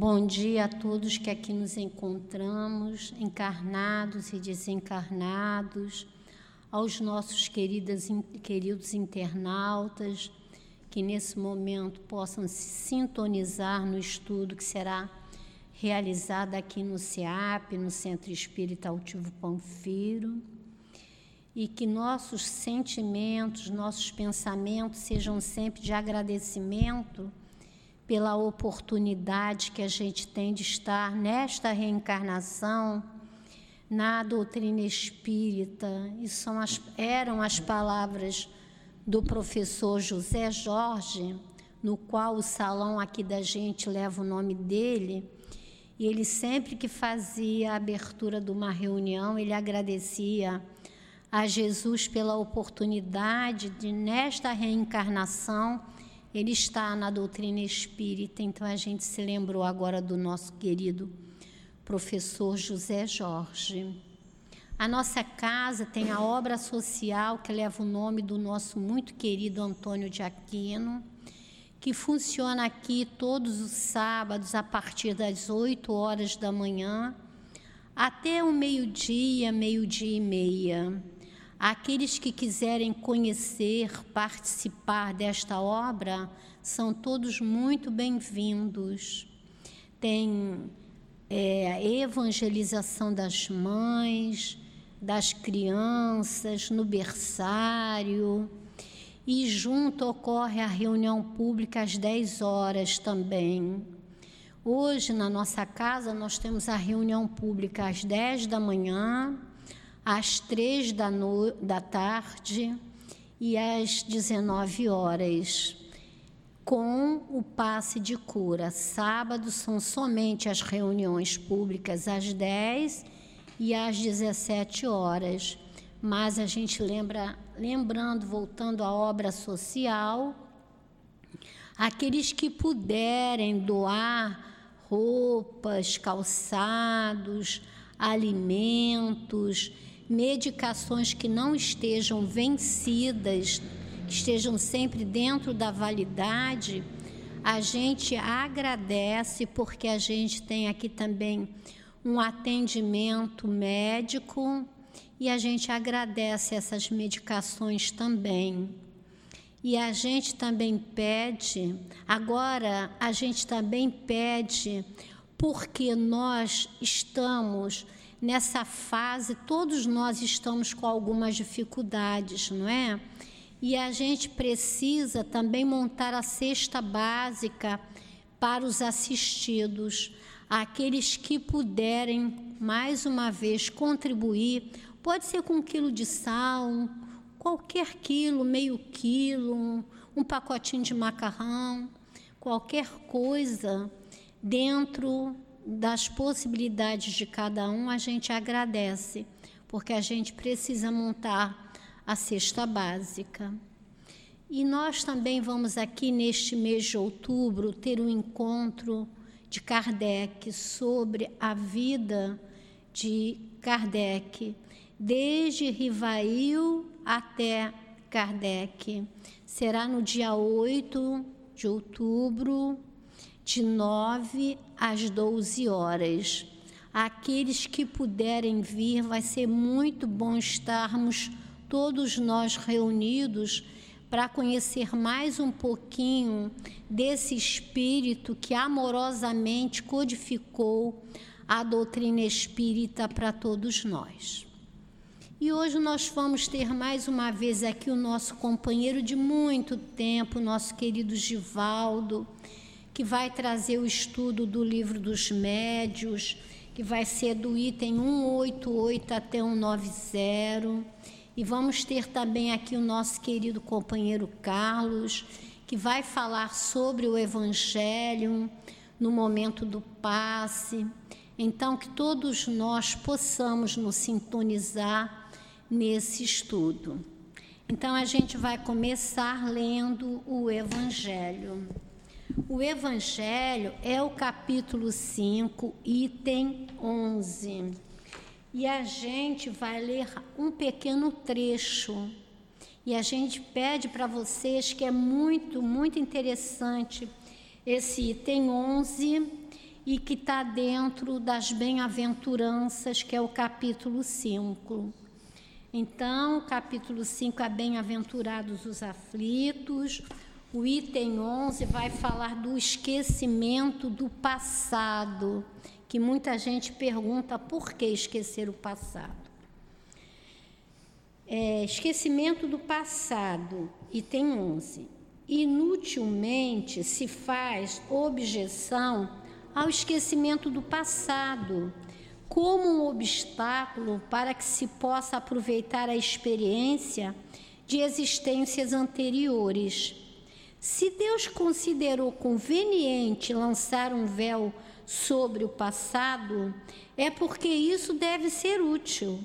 Bom dia a todos que aqui nos encontramos, encarnados e desencarnados, aos nossos queridas, queridos internautas, que nesse momento possam se sintonizar no estudo que será realizado aqui no CEAP, no Centro Espírita Altivo Panfiro, e que nossos sentimentos, nossos pensamentos sejam sempre de agradecimento pela oportunidade que a gente tem de estar nesta reencarnação na doutrina espírita. E são as, eram as palavras do professor José Jorge, no qual o salão aqui da gente leva o nome dele. E ele sempre que fazia a abertura de uma reunião, ele agradecia a Jesus pela oportunidade de, nesta reencarnação, ele está na doutrina espírita, então a gente se lembrou agora do nosso querido professor José Jorge. A nossa casa tem a obra social que leva o nome do nosso muito querido Antônio de Aquino, que funciona aqui todos os sábados a partir das 8 horas da manhã até o meio-dia, meio-dia e meia. Aqueles que quiserem conhecer, participar desta obra, são todos muito bem-vindos. Tem é, evangelização das mães, das crianças, no berçário. E junto ocorre a reunião pública às 10 horas também. Hoje, na nossa casa, nós temos a reunião pública às 10 da manhã às três da, no, da tarde e às 19 horas, com o passe de cura. Sábado são somente as reuniões públicas às 10 e às 17 horas. Mas a gente lembra, lembrando, voltando à obra social, aqueles que puderem doar roupas, calçados, alimentos, medicações que não estejam vencidas, que estejam sempre dentro da validade, a gente agradece porque a gente tem aqui também um atendimento médico e a gente agradece essas medicações também. E a gente também pede, agora a gente também pede, porque nós estamos nessa fase, todos nós estamos com algumas dificuldades, não é? E a gente precisa também montar a cesta básica para os assistidos, aqueles que puderem, mais uma vez, contribuir. Pode ser com um quilo de sal, qualquer quilo, meio quilo, um, pacotinho de macarrão, qualquer coisa dentro das possibilidades de cada um, a gente agradece, porque a gente precisa montar a cesta básica. E nós também vamos aqui neste mês de outubro ter um encontro de Kardec sobre a vida de Kardec, desde Rivail até Kardec. Será no dia 8 de outubro, de 9 às 12 horas. Aqueles que puderem vir, vai ser muito bom estarmos todos nós reunidos para conhecer mais um pouquinho desse espírito que amorosamente codificou a doutrina espírita para todos nós. E hoje nós vamos ter mais uma vez aqui o nosso companheiro de muito tempo, nosso querido Givaldo que vai trazer o estudo do livro dos médios, que vai ser do item 188 até 190. E vamos ter também aqui o nosso querido companheiro Carlos, que vai falar sobre o Evangelho no momento do passe. Então, que todos nós possamos nos sintonizar nesse estudo. Então, a gente vai começar lendo o Evangelho. O Evangelho é o capítulo 5, item 11. E a gente vai ler um pequeno trecho. E a gente pede para vocês que é muito, muito interessante esse item 11 e que está dentro das bem-aventuranças, que é o capítulo 5. Então, capítulo 5 é Bem-aventurados os aflitos. O item 11 vai falar do esquecimento do passado, que muita gente pergunta por que esquecer o passado. É, esquecimento do passado, item 11. Inutilmente se faz objeção ao esquecimento do passado como um obstáculo para que se possa aproveitar a experiência de existências anteriores. Se Deus considerou conveniente lançar um véu sobre o passado, é porque isso deve ser útil.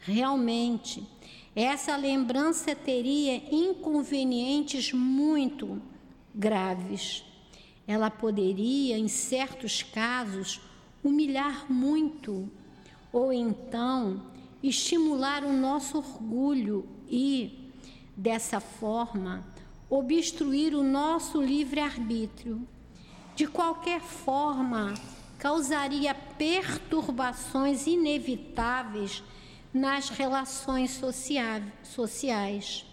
Realmente, essa lembrança teria inconvenientes muito graves. Ela poderia, em certos casos, humilhar muito, ou então estimular o nosso orgulho e, dessa forma, obstruir o nosso livre-arbítrio. De qualquer forma, causaria perturbações inevitáveis nas relações sociais.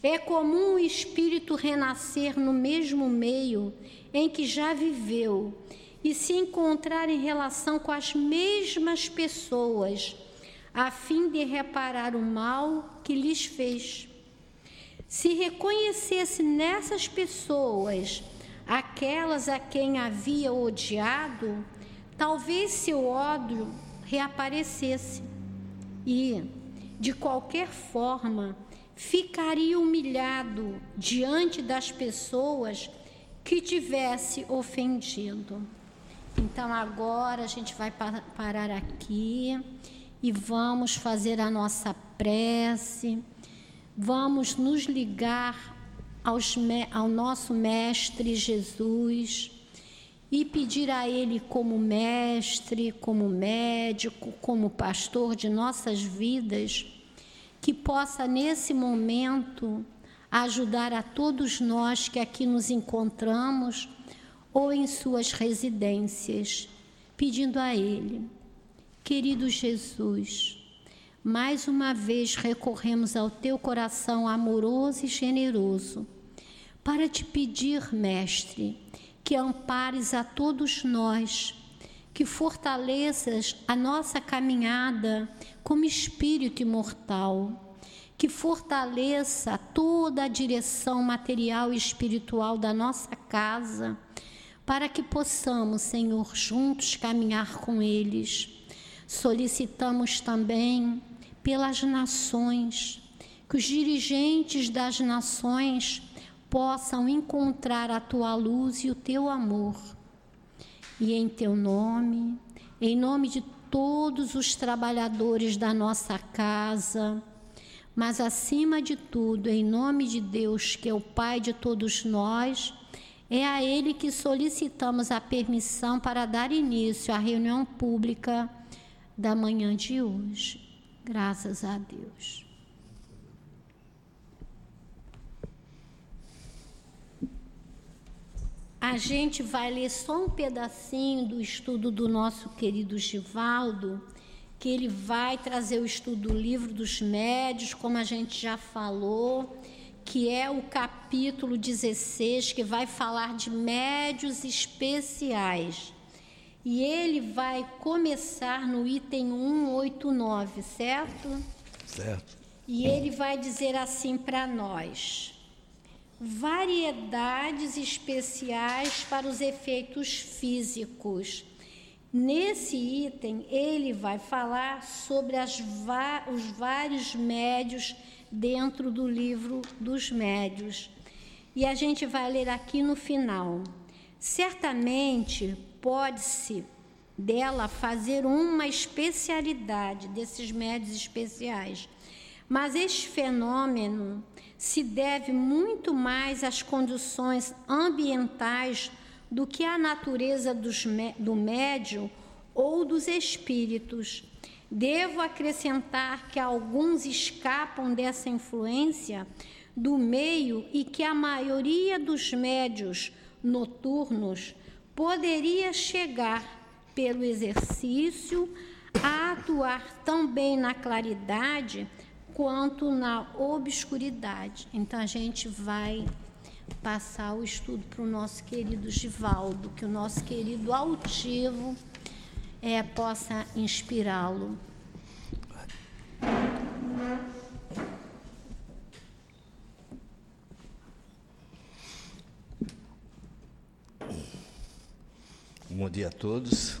É comum o espírito renascer no mesmo meio em que já viveu e se encontrar em relação com as mesmas pessoas, a fim de reparar o mal que lhes fez. Se reconhecesse nessas pessoas aquelas a quem havia odiado, talvez seu ódio reaparecesse e, de qualquer forma, ficaria humilhado diante das pessoas que tivesse ofendido. Então agora a gente vai parar aqui e vamos fazer a nossa prece, vamos nos ligar aos, ao nosso Mestre Jesus e pedir a Ele, como mestre, como médico, como pastor de nossas vidas, que possa nesse momento ajudar a todos nós que aqui nos encontramos ou em suas residências, pedindo a Ele, querido Jesus, mais uma vez recorremos ao teu coração amoroso e generoso para te pedir, Mestre, que ampares a todos nós, que fortaleças a nossa caminhada como espírito imortal, que fortaleça toda a direção material e espiritual da nossa casa para que possamos, Senhor, juntos caminhar com eles. Solicitamos também pelas nações, que os dirigentes das nações possam encontrar a tua luz e o teu amor. E em teu nome, em nome de todos os trabalhadores da nossa casa, mas acima de tudo, em nome de Deus, que é o Pai de todos nós, é a ele que solicitamos a permissão para dar início à reunião pública da manhã de hoje. Graças a Deus. A gente vai ler só um pedacinho do estudo do nosso querido Givaldo, que ele vai trazer o estudo do livro dos médios, como a gente já falou que é o capítulo 16, que vai falar de médios especiais. E ele vai começar no item 189, certo? Certo. E ele vai dizer assim para nós: variedades especiais para os efeitos físicos. Nesse item, ele vai falar sobre os vários médios dentro do livro dos médios. E a gente vai ler aqui no final. Certamente pode-se dela fazer uma especialidade desses médios especiais, mas este fenômeno se deve muito mais às condições ambientais do que à natureza dos, do médio ou dos espíritos. Devo acrescentar que alguns escapam dessa influência do meio e que a maioria dos médios noturnos poderia chegar pelo exercício a atuar tão bem na claridade quanto na obscuridade. Então a gente vai passar o estudo para o nosso querido Givaldo, que o nosso querido altivo é, possa inspirá-lo. Bom dia a todos.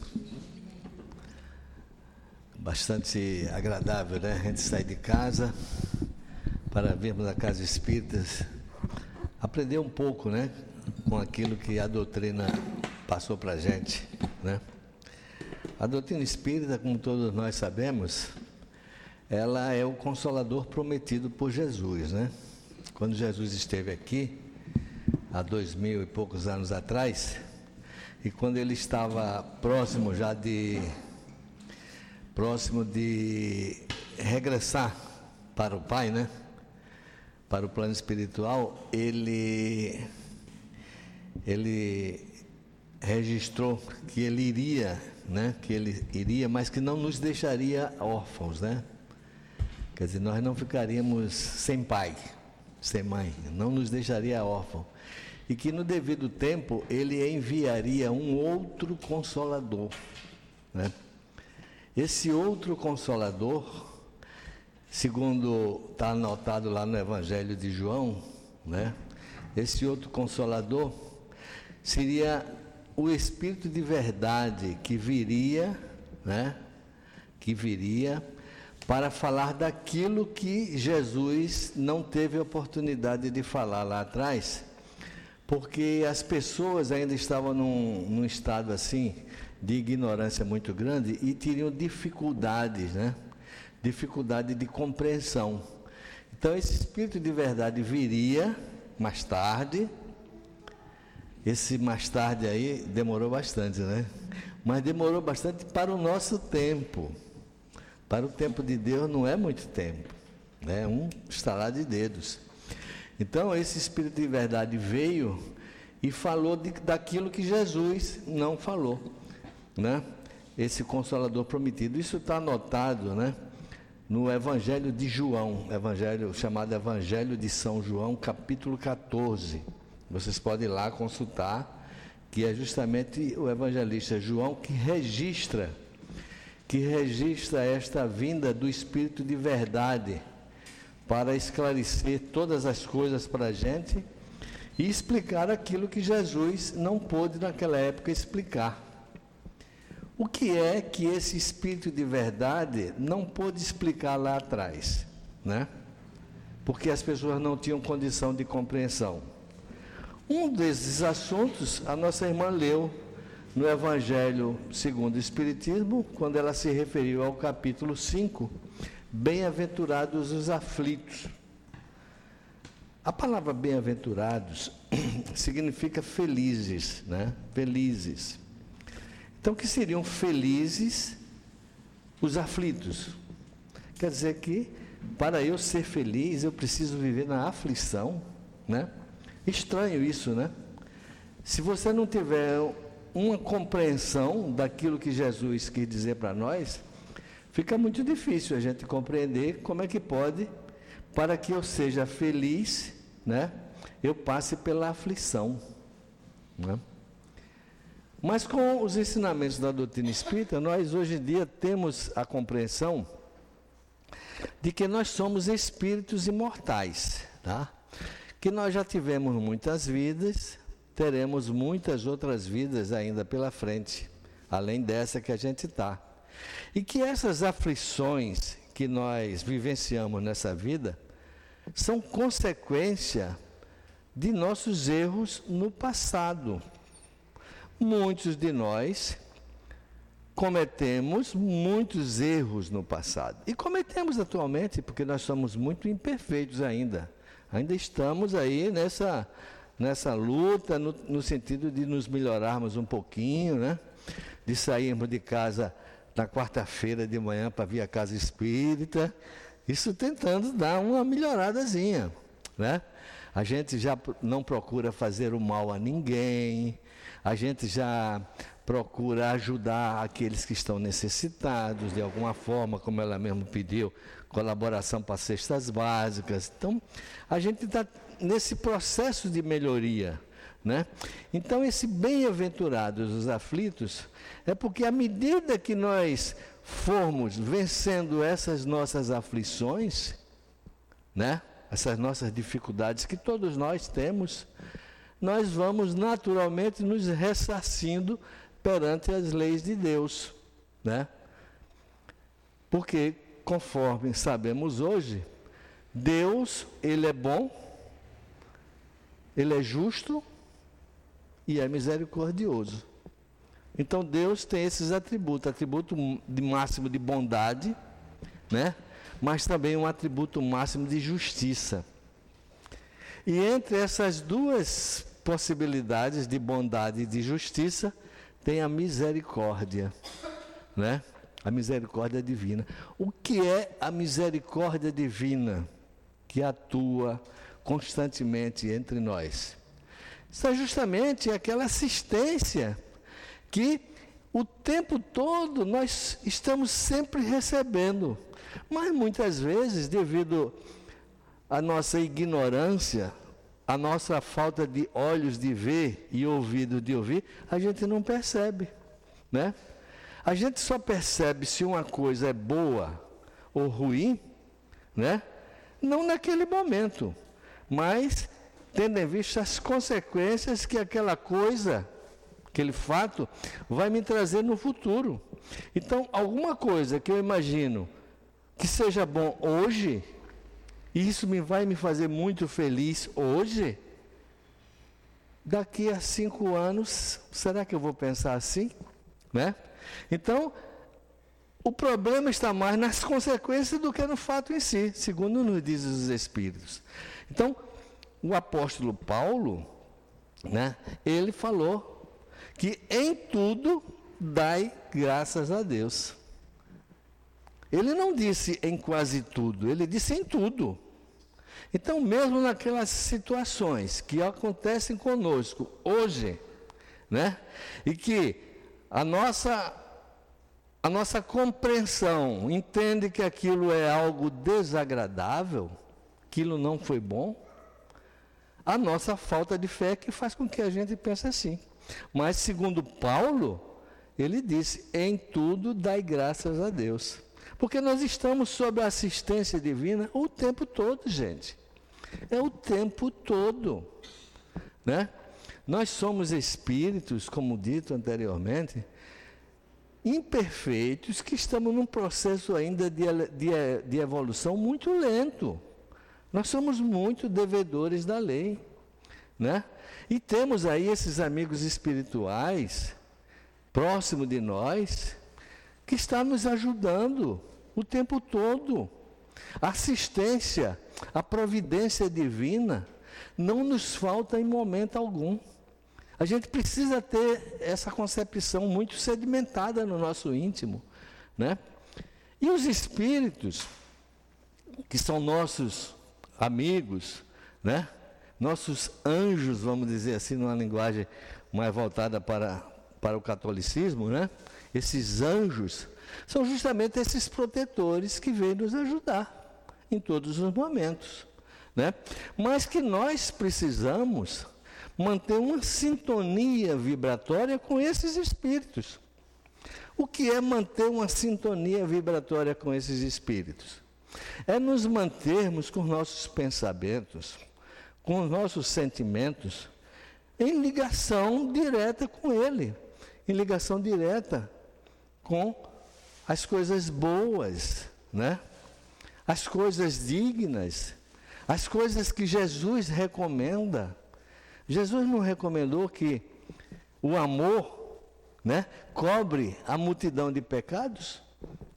Bastante agradável, né? A gente sair de casa para virmos a casa espírita, aprender um pouco, né? Com aquilo que a doutrina passou para a gente, né? A doutrina espírita, como todos nós sabemos, ela é o consolador prometido por Jesus, né? Quando Jesus esteve aqui, há dois mil e poucos anos atrás, e quando ele estava próximo já de próximo de regressar para o Pai, né? Para o plano espiritual, ele ele registrou que ele iria né, que ele iria, mas que não nos deixaria órfãos, né? Quer dizer, nós não ficaríamos sem pai, sem mãe, não nos deixaria órfão. E que no devido tempo ele enviaria um outro consolador, né? Esse outro consolador, segundo está anotado lá no Evangelho de João, né? Esse outro consolador seria o Espírito de verdade que viria, né? Que viria para falar daquilo que Jesus não teve oportunidade de falar lá atrás, porque as pessoas ainda estavam num, num estado assim de ignorância muito grande e teriam dificuldades, né? Dificuldade de compreensão. Então esse Espírito de verdade viria mais tarde, esse mais tarde aí demorou bastante, né? Mas demorou bastante para o nosso tempo. Para o tempo de Deus não é muito tempo, né? Um estalar de dedos. Então esse Espírito de verdade veio e falou de, daquilo que Jesus não falou, né? Esse Consolador prometido. Isso está anotado, né? No Evangelho de João, Evangelho chamado Evangelho de São João, capítulo 14. Vocês podem ir lá consultar, que é justamente o evangelista João que registra, que registra esta vinda do Espírito de verdade para esclarecer todas as coisas para a gente e explicar aquilo que Jesus não pôde naquela época explicar. O que é que esse Espírito de verdade não pôde explicar lá atrás, né? Porque as pessoas não tinham condição de compreensão. Um desses assuntos a nossa irmã leu no Evangelho segundo o Espiritismo, quando ela se referiu ao capítulo 5, Bem-aventurados os aflitos. A palavra bem-aventurados significa felizes, né? Felizes. Então, que seriam felizes os aflitos? Quer dizer que, para eu ser feliz, eu preciso viver na aflição, né? Estranho isso, né? Se você não tiver uma compreensão daquilo que Jesus quis dizer para nós, fica muito difícil a gente compreender como é que pode, para que eu seja feliz, né? Eu passe pela aflição. Né? Mas com os ensinamentos da doutrina espírita, nós hoje em dia temos a compreensão de que nós somos espíritos imortais, tá? que nós já tivemos muitas vidas, teremos muitas outras vidas ainda pela frente, além dessa que a gente está. E que essas aflições que nós vivenciamos nessa vida são consequência de nossos erros no passado. Muitos de nós cometemos muitos erros no passado. E cometemos atualmente porque nós somos muito imperfeitos ainda. Ainda estamos aí nessa, nessa luta, no, no sentido de nos melhorarmos um pouquinho, né? De sairmos de casa na quarta-feira de manhã para vir à casa espírita. Isso tentando dar uma melhoradazinha, né? A gente já não procura fazer o mal a ninguém, a gente já procura ajudar aqueles que estão necessitados de alguma forma, como ela mesmo pediu, colaboração para cestas básicas. Então, a gente está nesse processo de melhoria. Né? Então, esse bem-aventurados os aflitos é porque, à medida que nós formos vencendo essas nossas aflições, né? essas nossas dificuldades que todos nós temos, nós vamos naturalmente nos ressarcindo perante as leis de Deus, né? Porque, conforme sabemos hoje, Deus, Ele é bom, Ele é justo e é misericordioso. Então Deus tem esses atributos, atributo de máximo de bondade, né? Mas também um atributo máximo de justiça. E entre essas duas possibilidades de bondade e de justiça, tem a misericórdia, né? A misericórdia divina. O que é a misericórdia divina que atua constantemente entre nós? Isso é justamente aquela assistência que o tempo todo nós estamos sempre recebendo. Mas muitas vezes, devido à nossa ignorância, a nossa falta de olhos de ver e ouvidos de ouvir, a gente não percebe, né? A gente só percebe se uma coisa é boa ou ruim, né? Não naquele momento, mas tendo em vista as consequências que aquela coisa, aquele fato, vai me trazer no futuro. Então, alguma coisa que eu imagino que seja bom hoje, e isso me vai me fazer muito feliz hoje. Daqui a cinco anos, será que eu vou pensar assim? Né? Então, o problema está mais nas consequências do que no fato em si, segundo nos dizem os Espíritos. Então, o apóstolo Paulo, né, ele falou que em tudo dai graças a Deus. Ele não disse em quase tudo, ele disse em tudo. Então, mesmo naquelas situações que acontecem conosco hoje, né? E que a nossa a nossa compreensão entende que aquilo é algo desagradável, aquilo não foi bom, a nossa falta de fé é que faz com que a gente pense assim. Mas segundo Paulo, ele disse: "Em tudo dai graças a Deus". Porque nós estamos sob a assistência divina o tempo todo, gente. É o tempo todo. Né? Nós somos espíritos, como dito anteriormente, imperfeitos, que estamos num processo ainda de, de, de evolução muito lento. Nós somos muito devedores da lei. Né? E temos aí esses amigos espirituais, próximo de nós, que estão nos ajudando o tempo todo. A assistência, a providência divina não nos falta em momento algum. A gente precisa ter essa concepção muito sedimentada no nosso íntimo, né? E os espíritos, que são nossos amigos, né? Nossos anjos, vamos dizer assim, numa linguagem mais voltada para, para o catolicismo, né? Esses anjos são justamente esses protetores que vêm nos ajudar em todos os momentos. Né? Mas que nós precisamos manter uma sintonia vibratória com esses espíritos. O que é manter uma sintonia vibratória com esses espíritos? É nos mantermos com nossos pensamentos, com os nossos sentimentos, em ligação direta com Ele, em ligação direta com as coisas boas, né? as coisas dignas, as coisas que Jesus recomenda. Jesus não recomendou que o amor né, cobre a multidão de pecados?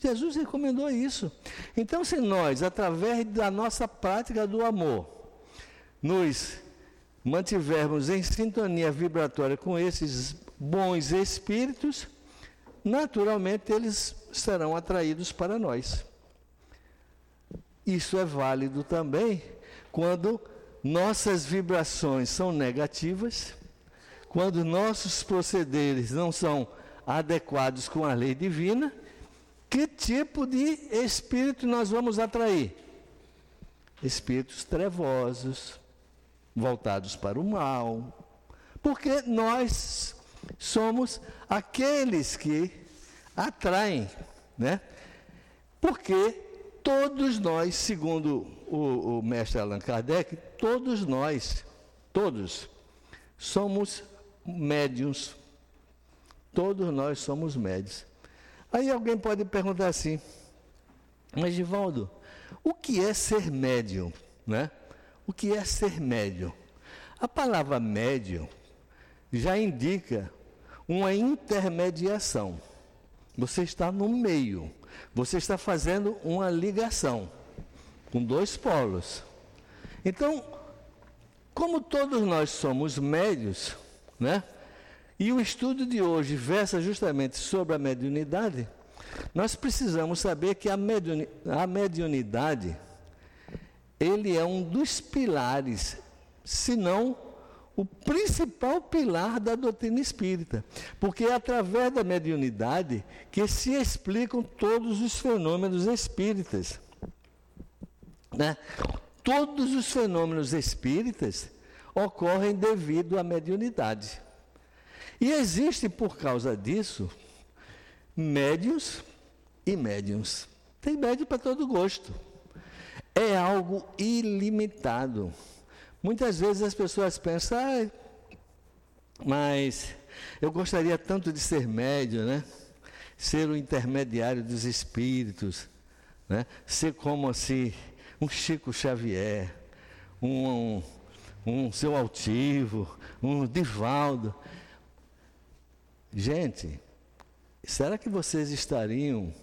Jesus recomendou isso. Então, se nós, através da nossa prática do amor, nos mantivermos em sintonia vibratória com esses bons espíritos, naturalmente eles serão atraídos para nós. Isso é válido também quando nossas vibrações são negativas, quando nossos procederes não são adequados com a lei divina, que tipo de espírito nós vamos atrair? Espíritos trevosos, voltados para o mal, porque nós somos aqueles que atraem, né? Porque todos nós, segundo o, o mestre Allan Kardec, todos nós, todos, somos médiums. Todos nós somos médios. Aí alguém pode perguntar assim, mas Givaldo, o que é ser médium? Né? O que é ser médium? A palavra médium já indica uma intermediação. Você está no meio, você está fazendo uma ligação com dois polos. Então, como todos nós somos médios, né? E o estudo de hoje versa justamente sobre a mediunidade, nós precisamos saber que a, mediuni a mediunidade, ele é um dos pilares, se não o principal pilar da doutrina espírita, porque é através da mediunidade que se explicam todos os fenômenos espíritas. Né? Todos os fenômenos espíritas ocorrem devido à mediunidade. E existe por causa disso médios e médiums. Tem médio para todo gosto. É algo ilimitado. Muitas vezes as pessoas pensam, ah, mas eu gostaria tanto de ser médio, né? Ser o intermediário dos espíritos, né? Ser como assim, um Chico Xavier, um, um, um seu altivo, um Divaldo. Gente, será que vocês estariam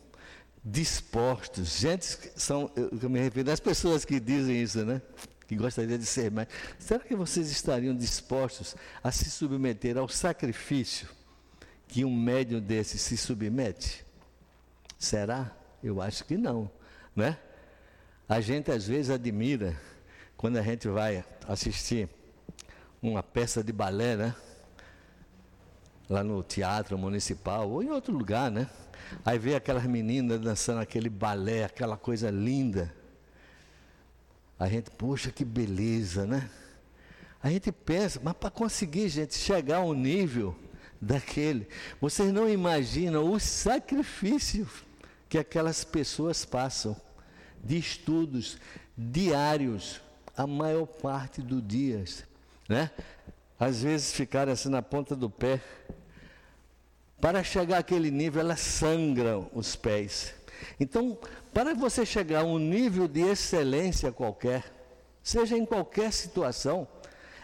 dispostos? Gente, são, eu me refiro às pessoas que dizem isso, né? que gostaria de ser mais. Será que vocês estariam dispostos a se submeter ao sacrifício que um médium desse se submete? Será? Eu acho que não, né? A gente às vezes admira quando a gente vai assistir uma peça de balé, né? Lá no teatro municipal ou em outro lugar, né? Aí vê aquelas meninas dançando aquele balé, aquela coisa linda a gente, poxa, que beleza, né? A gente pensa, mas para conseguir, gente, chegar ao nível daquele, vocês não imaginam o sacrifício que aquelas pessoas passam de estudos diários, a maior parte do dia, né? Às vezes ficaram assim na ponta do pé. Para chegar àquele nível, elas sangram os pés. Então, para você chegar a um nível de excelência qualquer, seja em qualquer situação,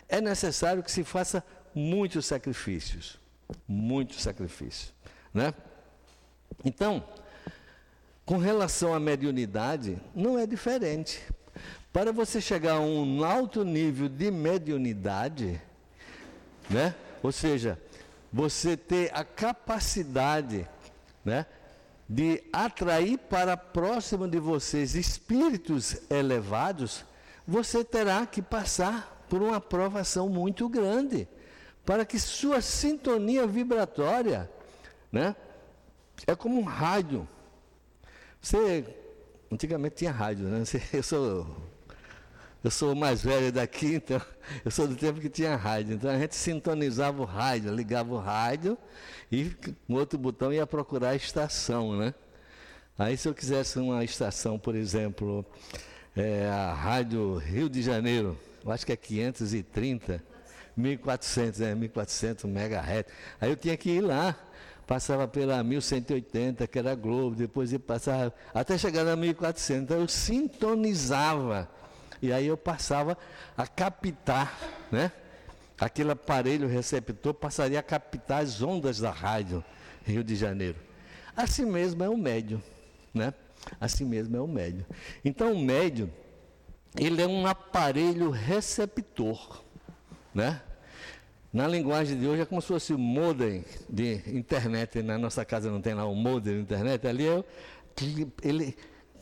é necessário que se faça muitos sacrifícios. Muitos sacrifícios. Né? Então, com relação à mediunidade, não é diferente. Para você chegar a um alto nível de mediunidade, né? ou seja, você ter a capacidade né, de atrair para próximo de vocês espíritos elevados, você terá que passar por uma provação muito grande, para que sua sintonia vibratória, né, é como um rádio. Você antigamente tinha rádio, né? Eu sou eu sou o mais velho daqui, então eu sou do tempo que tinha rádio. Então a gente sintonizava o rádio, ligava o rádio e com outro botão ia procurar a estação, né? Aí se eu quisesse uma estação, por exemplo, é, a Rádio Rio de Janeiro, eu acho que é 530, 1400, é 1400 MHz. Aí eu tinha que ir lá, passava pela 1180, que era Globo, depois ia passar até chegar na 1400. Então eu sintonizava e aí eu passava a captar, né? Aquele aparelho receptor passaria a captar as ondas da rádio Rio de Janeiro. Assim mesmo é o médio, né? Assim mesmo é o médio. Então o médio, ele é um aparelho receptor, né? Na linguagem de hoje é como se fosse o modem de internet. Na nossa casa não tem lá o modem de internet. Ali é, ele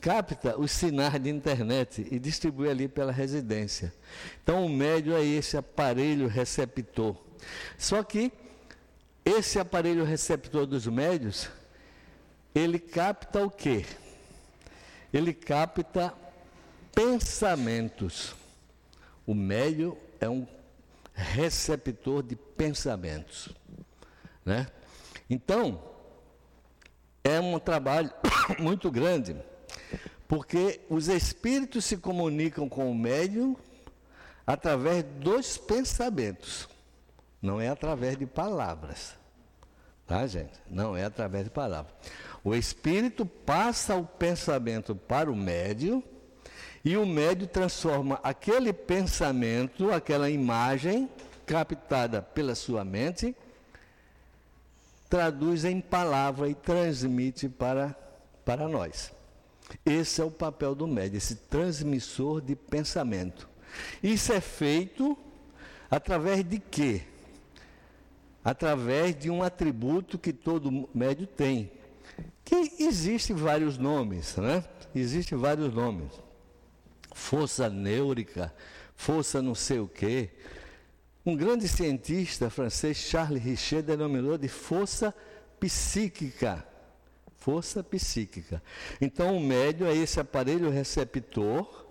capta os sinais de internet e distribui ali pela residência. Então, o médio é esse aparelho receptor. Só que esse aparelho receptor dos médios, ele capta o quê? Ele capta pensamentos. O médio é um receptor de pensamentos, né? Então, é um trabalho muito grande, porque os espíritos se comunicam com o médium através dos pensamentos, não é através de palavras. Tá, gente? Não é através de palavras. O espírito passa o pensamento para o médium e o médium transforma aquele pensamento, aquela imagem captada pela sua mente, traduz em palavra e transmite para, para nós. Esse é o papel do médium, esse transmissor de pensamento. Isso é feito através de quê? Através de um atributo que todo médio tem, que existe vários nomes, né? Existem vários nomes. Força neurica, força não sei o quê. Um grande cientista francês, Charles Richer, denominou de força psíquica. Força psíquica. Então, o médio é esse aparelho receptor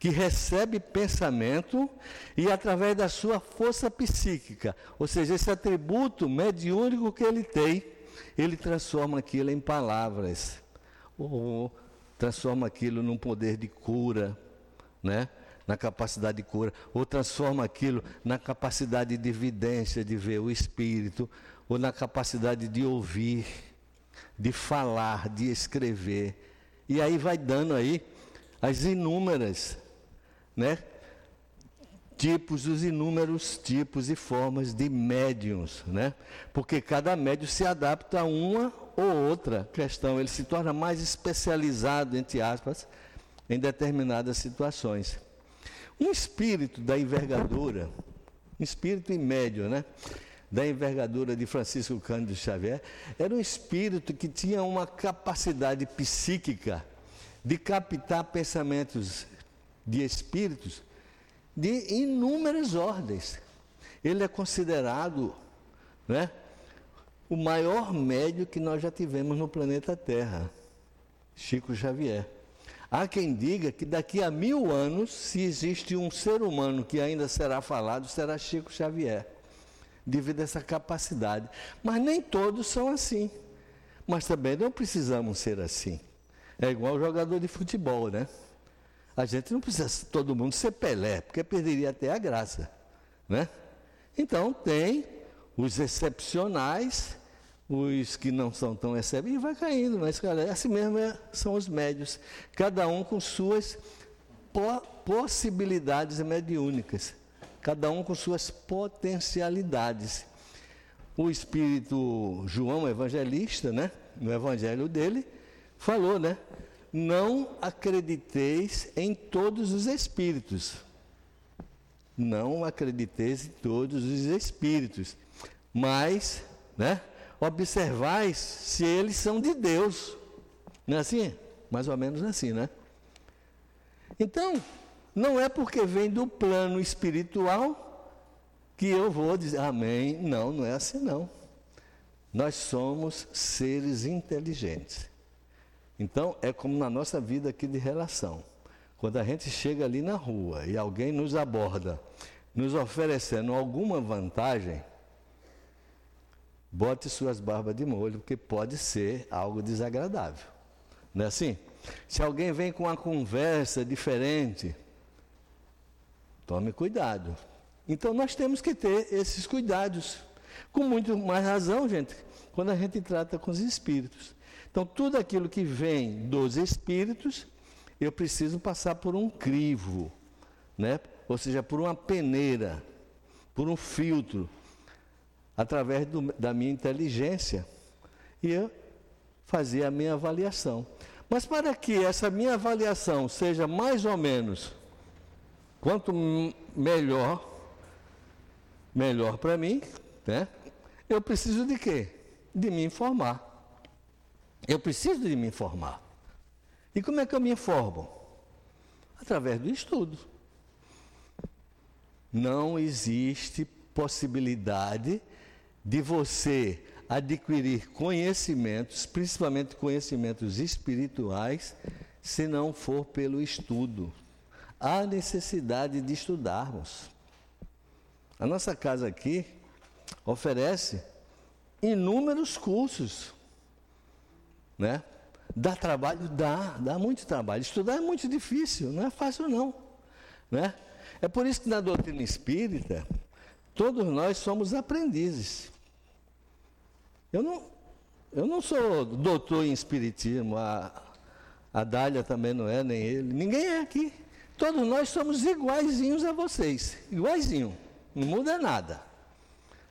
que recebe pensamento e através da sua força psíquica, ou seja, esse atributo mediúnico que ele tem, ele transforma aquilo em palavras, ou transforma aquilo num poder de cura, né? na capacidade de cura, ou transforma aquilo na capacidade de evidência, de ver o Espírito, ou na capacidade de ouvir, de falar, de escrever. E aí vai dando aí as inúmeras né? tipos, os inúmeros tipos e formas de médiums, né? Porque cada médium se adapta a uma ou outra questão, ele se torna mais especializado, entre aspas, em determinadas situações. Um espírito da envergadura, um espírito em médio, né? Da envergadura de Francisco Cândido Xavier, era um espírito que tinha uma capacidade psíquica de captar pensamentos de espíritos de inúmeras ordens. Ele é considerado né, o maior médio que nós já tivemos no planeta Terra, Chico Xavier. Há quem diga que daqui a mil anos, se existe um ser humano que ainda será falado, será Chico Xavier, devido a essa capacidade. Mas nem todos são assim. Mas também não precisamos ser assim. É igual jogador de futebol, né? A gente não precisa todo mundo ser Pelé, porque perderia até a graça. Né? Então, tem os excepcionais, os que não são tão excepcionais, e vai caindo, mas, cara, assim mesmo é, são os médios, cada um com suas po possibilidades mediúnicas, cada um com suas potencialidades. O Espírito João Evangelista, né, no Evangelho dele, falou, né? não acrediteis em todos os espíritos. Não acrediteis em todos os espíritos, mas, né, observais se eles são de Deus. Não é assim? Mais ou menos assim, né? Então, não é porque vem do plano espiritual que eu vou dizer amém. Não, não é assim não. Nós somos seres inteligentes. Então, é como na nossa vida aqui de relação. Quando a gente chega ali na rua e alguém nos aborda, nos oferecendo alguma vantagem, bote suas barbas de molho, porque pode ser algo desagradável. Não é assim? Se alguém vem com uma conversa diferente, tome cuidado. Então nós temos que ter esses cuidados. Com muito mais razão, gente, quando a gente trata com os espíritos. Então, tudo aquilo que vem dos espíritos, eu preciso passar por um crivo, né? ou seja, por uma peneira, por um filtro, através do, da minha inteligência, e eu fazer a minha avaliação. Mas para que essa minha avaliação seja mais ou menos, quanto melhor, melhor para mim, né? eu preciso de quê? De me informar. Eu preciso de me informar. E como é que eu me informo? Através do estudo. Não existe possibilidade de você adquirir conhecimentos, principalmente conhecimentos espirituais, se não for pelo estudo. Há necessidade de estudarmos. A nossa casa aqui oferece inúmeros cursos, né? Dá trabalho? Dá, dá muito trabalho. Estudar é muito difícil, não é fácil não, né? É por isso que na doutrina espírita, todos nós somos aprendizes. Eu não, eu não sou doutor em espiritismo, a, a Dália também não é, nem ele. Ninguém é aqui. Todos nós somos iguaizinhos a vocês. Iguaizinho. Não muda nada.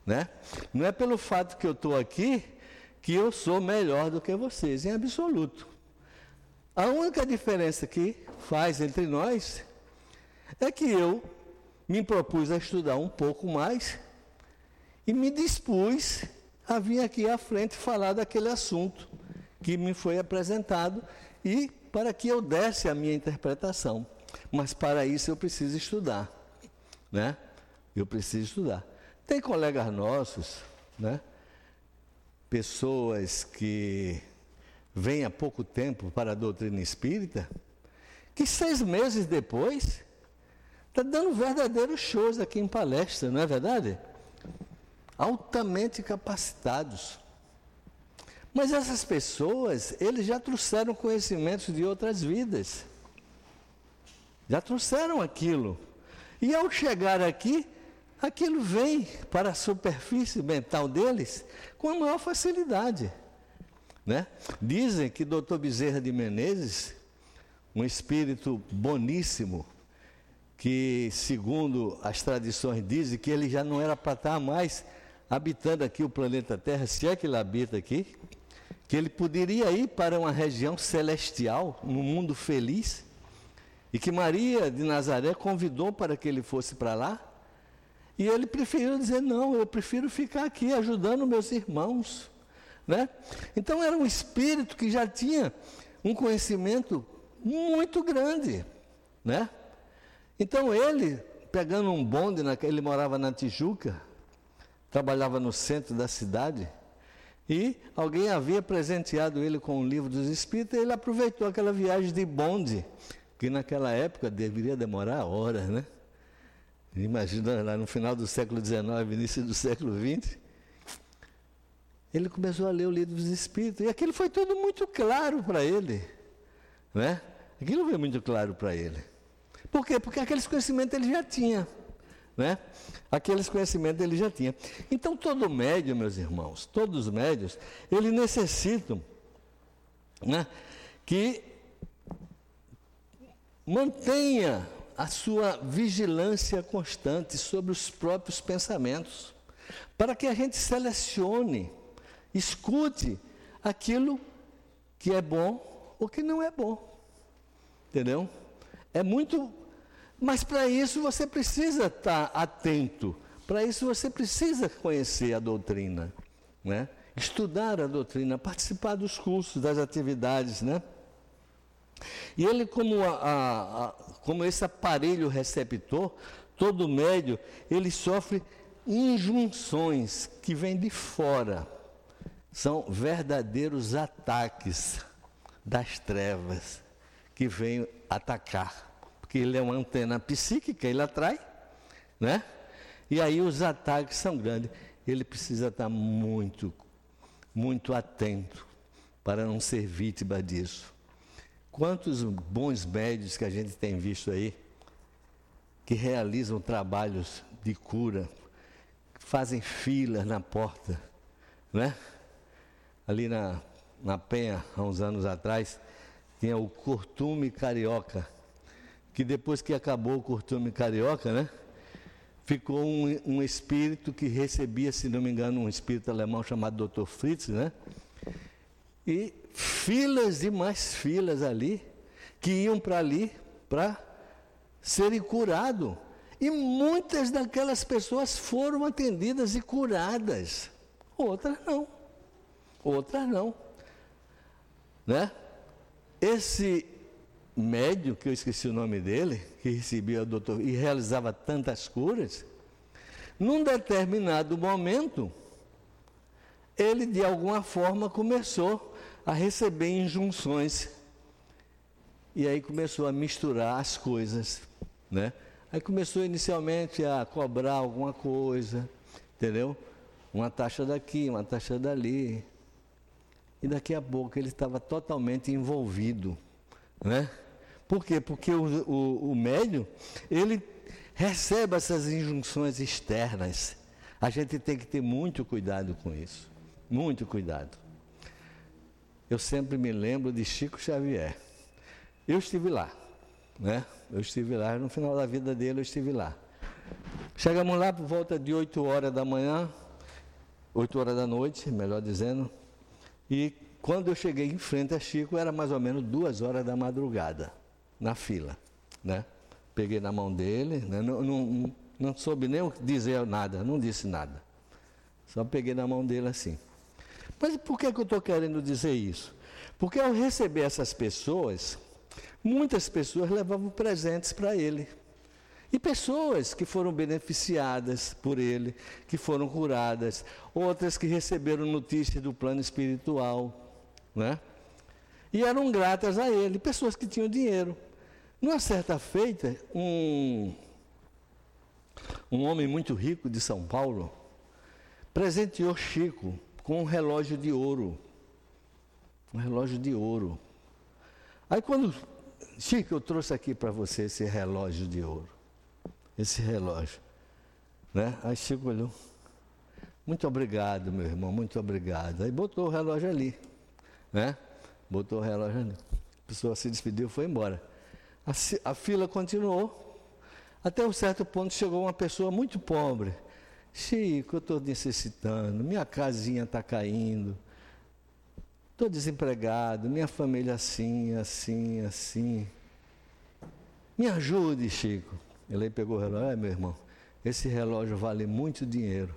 Né? Não é pelo fato que eu estou aqui que eu sou melhor do que vocês, em absoluto. A única diferença que faz entre nós é que eu me propus a estudar um pouco mais e me dispus a vir aqui à frente falar daquele assunto que me foi apresentado e para que eu desse a minha interpretação. Mas para isso eu preciso estudar, né? Eu preciso estudar. Tem colegas nossos, né? Pessoas que vêm há pouco tempo para a doutrina espírita, que seis meses depois está dando verdadeiros shows aqui em palestra, não é verdade? altamente capacitados. Mas essas pessoas, eles já trouxeram conhecimentos de outras vidas. Já trouxeram aquilo. E ao chegar aqui, aquilo vem para a superfície mental deles com a maior facilidade. Né? Dizem que Dr. Bezerra de Menezes, um espírito boníssimo, que segundo as tradições dizem que ele já não era para estar mais habitando aqui o planeta Terra, se é que ele habita aqui, que ele poderia ir para uma região celestial, no mundo feliz, e que Maria de Nazaré convidou para que ele fosse para lá, e ele preferiu dizer: Não, eu prefiro ficar aqui ajudando meus irmãos. Né? Então era um espírito que já tinha um conhecimento muito grande. Né? Então ele, pegando um bonde, ele morava na Tijuca, trabalhava no centro da cidade, e alguém havia presenteado ele com um livro dos Espíritos, e ele aproveitou aquela viagem de bonde, que naquela época deveria demorar horas, né? Imagina lá no final do século XIX, início do século XX. Ele começou a ler o livro dos Espíritos, e aquilo foi tudo muito claro para ele, né? Aquilo foi muito claro para ele. Por quê? Porque aqueles conhecimentos ele já tinha. Né? Aqueles conhecimentos ele já tinha. Então, todo médio, meus irmãos, todos os médios, eles necessitam né, que mantenha a sua vigilância constante sobre os próprios pensamentos, para que a gente selecione, escute aquilo que é bom ou que não é bom. Entendeu? É muito mas para isso você precisa estar atento, para isso você precisa conhecer a doutrina, né? estudar a doutrina, participar dos cursos, das atividades. Né? E ele, como, a, a, a, como esse aparelho receptor, todo médio, ele sofre injunções que vêm de fora. São verdadeiros ataques das trevas que vêm atacar que ele é uma antena psíquica, ele atrai, né? E aí os ataques são grandes. Ele precisa estar muito, muito atento para não ser vítima disso. Quantos bons médios que a gente tem visto aí, que realizam trabalhos de cura, fazem filas na porta, né? Ali na, na Penha, há uns anos atrás, tinha o Cortume Carioca, que depois que acabou o costume carioca, né? Ficou um, um, espírito que recebia, se não me engano, um espírito alemão chamado Dr. Fritz, né? E filas e mais filas ali, que iam para ali para serem curados. E muitas daquelas pessoas foram atendidas e curadas. Outras não. Outras não. Né? Esse médio, que eu esqueci o nome dele, que recebia o doutor e realizava tantas curas, Num determinado momento, ele de alguma forma começou a receber injunções. E aí começou a misturar as coisas, né? Aí começou inicialmente a cobrar alguma coisa, entendeu? Uma taxa daqui, uma taxa dali. E daqui a pouco ele estava totalmente envolvido, né? Por quê? Porque o, o, o médium, ele recebe essas injunções externas. A gente tem que ter muito cuidado com isso. Muito cuidado. Eu sempre me lembro de Chico Xavier. Eu estive lá, né? Eu estive lá, no final da vida dele eu estive lá. Chegamos lá por volta de 8 horas da manhã, 8 horas da noite, melhor dizendo, e quando eu cheguei em frente a Chico, era mais ou menos duas horas da madrugada, na fila, né? Peguei na mão dele, né? não, não, não soube nem dizer nada, não disse nada. Só peguei na mão dele assim. Mas por que, que eu estou querendo dizer isso? Porque ao receber essas pessoas, muitas pessoas levavam presentes para ele. E pessoas que foram beneficiadas por ele, que foram curadas, outras que receberam notícias do plano espiritual, né? E eram gratas a ele, pessoas que tinham dinheiro. Numa certa feita, um, um homem muito rico de São Paulo presenteou Chico com um relógio de ouro. Um relógio de ouro. Aí quando, Chico, eu trouxe aqui para você esse relógio de ouro. Esse relógio. Né? Aí Chico olhou. Muito obrigado, meu irmão, muito obrigado. Aí botou o relógio ali. Né? Botou o relógio ali. A pessoa se despediu e foi embora. A, a fila continuou. Até um certo ponto chegou uma pessoa muito pobre. Chico, eu estou necessitando, minha casinha está caindo, estou desempregado, minha família assim, assim, assim. Me ajude, Chico. Ele pegou o relógio, é meu irmão, esse relógio vale muito dinheiro.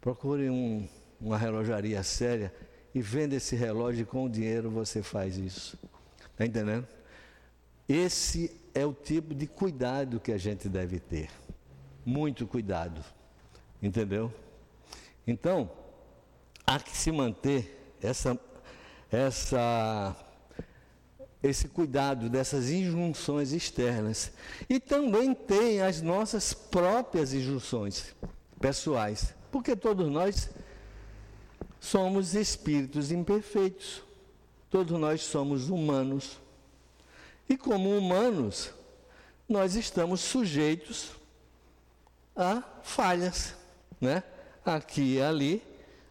Procure um, uma relojaria séria e venda esse relógio e com o dinheiro você faz isso. Está entendendo? Esse é o tipo de cuidado que a gente deve ter. Muito cuidado. Entendeu? Então, há que se manter essa, essa, esse cuidado dessas injunções externas. E também tem as nossas próprias injunções pessoais. Porque todos nós somos espíritos imperfeitos. Todos nós somos humanos. E como humanos, nós estamos sujeitos a falhas, né? Aqui e ali,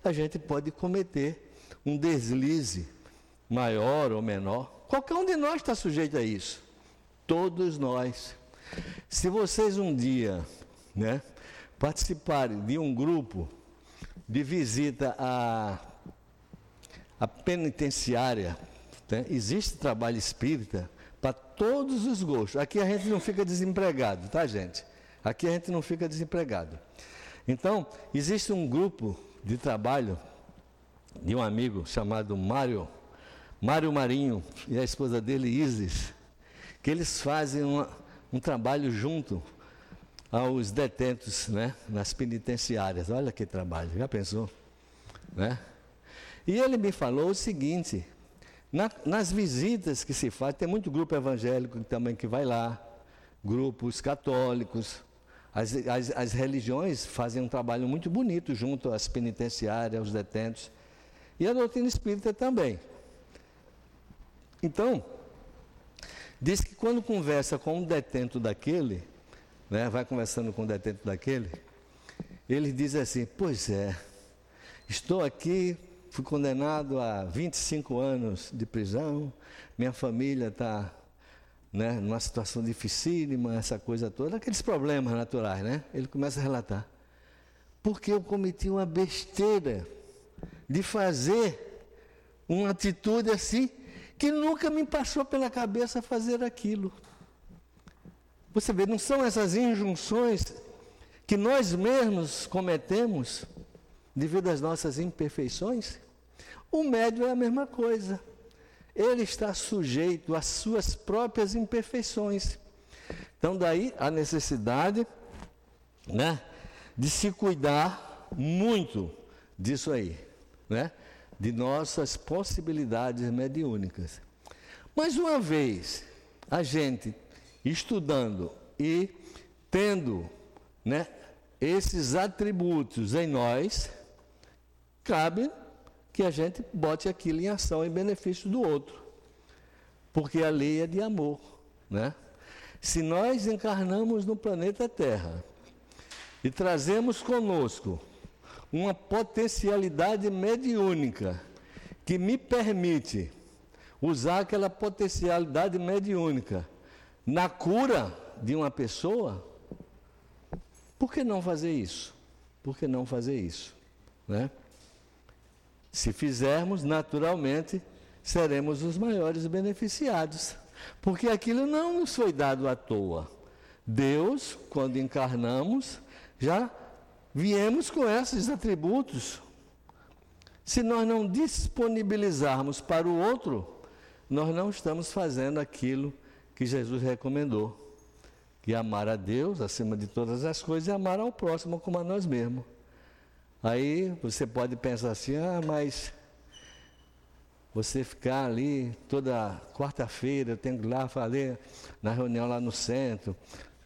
a gente pode cometer um deslize maior ou menor. Qualquer um de nós está sujeito a isso. Todos nós. Se vocês um dia, né, participarem de um grupo de visita à, à penitenciária, né, existe trabalho espírita, para todos os gostos. Aqui a gente não fica desempregado, tá, gente? Aqui a gente não fica desempregado. Então, existe um grupo de trabalho de um amigo chamado Mário, Mário Marinho e a esposa dele, Isis, que eles fazem uma, um trabalho junto aos detentos, né, nas penitenciárias. Olha que trabalho, já pensou? Né? E ele me falou o seguinte, na, nas visitas que se faz, tem muito grupo evangélico também que vai lá, grupos católicos. As, as, as religiões fazem um trabalho muito bonito junto às penitenciárias, aos detentos. E a doutrina espírita também. Então, diz que quando conversa com um detento daquele, né, vai conversando com um detento daquele, ele diz assim: Pois é, estou aqui Fui condenado a 25 anos de prisão, minha família está né, numa situação dificílima, essa coisa toda, aqueles problemas naturais, né? Ele começa a relatar. Porque eu cometi uma besteira de fazer uma atitude assim que nunca me passou pela cabeça fazer aquilo. Você vê, não são essas injunções que nós mesmos cometemos devido às nossas imperfeições? O médio é a mesma coisa. Ele está sujeito às suas próprias imperfeições. Então, daí a necessidade né, de se cuidar muito disso aí, né? De nossas possibilidades mediúnicas. Mas uma vez a gente estudando e tendo, né, esses atributos em nós, cabe que a gente bote aquilo em ação em benefício do outro. Porque a lei é de amor, né? Se nós encarnamos no planeta Terra e trazemos conosco uma potencialidade mediúnica que me permite usar aquela potencialidade mediúnica na cura de uma pessoa, por que não fazer isso? Por que não fazer isso? Né? Se fizermos, naturalmente, seremos os maiores beneficiados. Porque aquilo não nos foi dado à toa. Deus, quando encarnamos, já viemos com esses atributos. Se nós não disponibilizarmos para o outro, nós não estamos fazendo aquilo que Jesus recomendou que amar a Deus acima de todas as coisas e amar ao próximo como a nós mesmos. Aí você pode pensar assim, ah, mas você ficar ali toda quarta-feira, eu tenho que ir lá fazer na reunião lá no centro,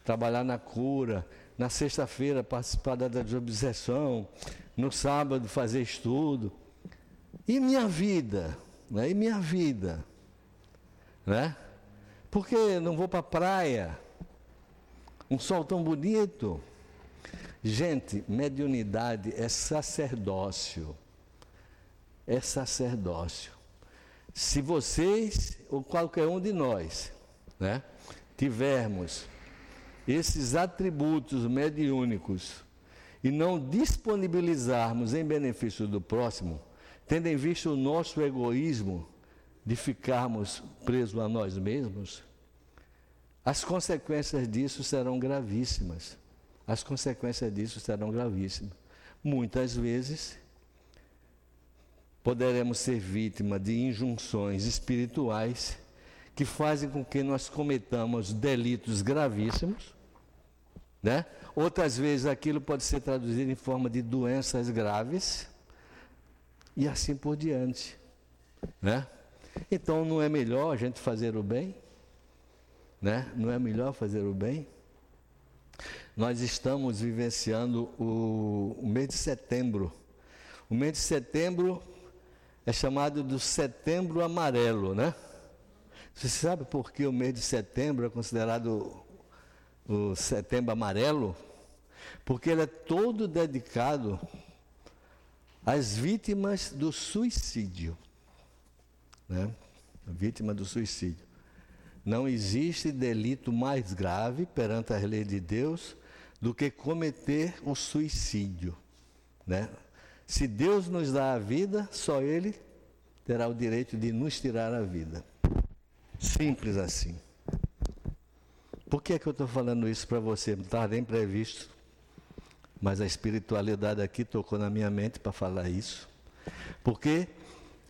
trabalhar na cura, na sexta-feira participar da desobsessão, no sábado fazer estudo. E minha vida? Né? E minha vida? Né? Por que não vou para a praia? Um sol tão bonito. Gente, mediunidade é sacerdócio. É sacerdócio. Se vocês, ou qualquer um de nós, né, tivermos esses atributos mediúnicos e não disponibilizarmos em benefício do próximo, tendo em vista o nosso egoísmo de ficarmos presos a nós mesmos, as consequências disso serão gravíssimas. As consequências disso serão gravíssimas. Muitas vezes poderemos ser vítima de injunções espirituais que fazem com que nós cometamos delitos gravíssimos, né? Outras vezes aquilo pode ser traduzido em forma de doenças graves e assim por diante, né? Então não é melhor a gente fazer o bem? né? Não é melhor fazer o bem? Nós estamos vivenciando o, o mês de setembro. O mês de setembro é chamado do setembro amarelo, né? Você sabe por que o mês de setembro é considerado o setembro amarelo? Porque ele é todo dedicado às vítimas do suicídio. Né? Vítima do suicídio. Não existe delito mais grave perante a lei de Deus do que cometer o suicídio. Né? Se Deus nos dá a vida, só Ele terá o direito de nos tirar a vida. Simples assim. Por que, é que eu estou falando isso para você? Não estava nem previsto. Mas a espiritualidade aqui tocou na minha mente para falar isso. Porque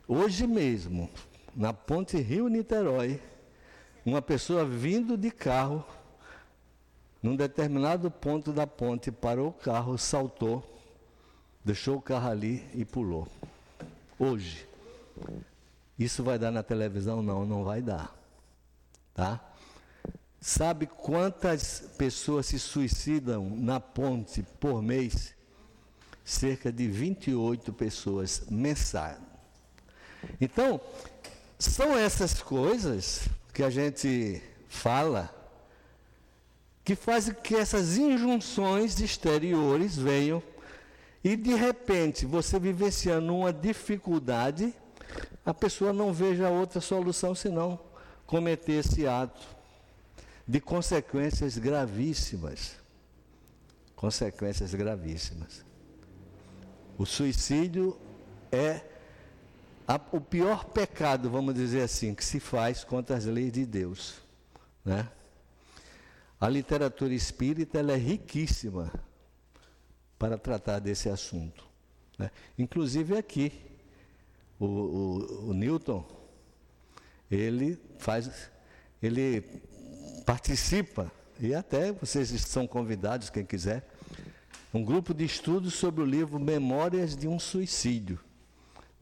hoje mesmo, na ponte Rio-Niterói, uma pessoa vindo de carro, num determinado ponto da ponte, parou o carro, saltou, deixou o carro ali e pulou. Hoje. Isso vai dar na televisão? Não, não vai dar. Tá? Sabe quantas pessoas se suicidam na ponte por mês? Cerca de 28 pessoas mensais. Então, são essas coisas que a gente fala que fazem que essas injunções exteriores venham e de repente você vivenciando uma dificuldade, a pessoa não veja outra solução senão cometer esse ato de consequências gravíssimas. Consequências gravíssimas. O suicídio é a, o pior pecado, vamos dizer assim, que se faz contra as leis de Deus. Né? A literatura espírita é riquíssima para tratar desse assunto. Né? Inclusive aqui, o, o, o Newton, ele faz, ele participa, e até vocês são convidados, quem quiser, um grupo de estudos sobre o livro Memórias de um Suicídio,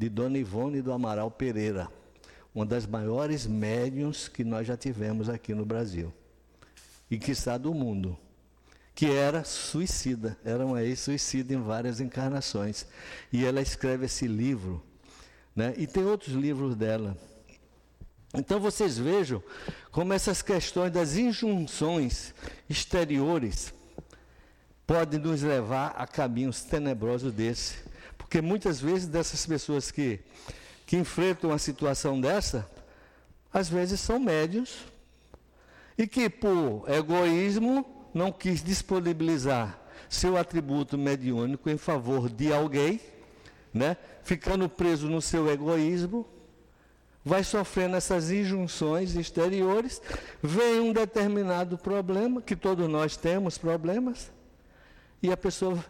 de Dona Ivone do Amaral Pereira, uma das maiores médiums que nós já tivemos aqui no Brasil e que está do mundo, que era suicida, era uma ex-suicida em várias encarnações. E ela escreve esse livro, né? e tem outros livros dela. Então vocês vejam como essas questões das injunções exteriores pode nos levar a caminhos tenebrosos desse. Porque muitas vezes dessas pessoas que, que enfrentam uma situação dessa, às vezes são médios e que por egoísmo não quis disponibilizar seu atributo mediúnico em favor de alguém, né? ficando preso no seu egoísmo, vai sofrendo essas injunções exteriores, vem um determinado problema, que todos nós temos problemas, e a pessoa,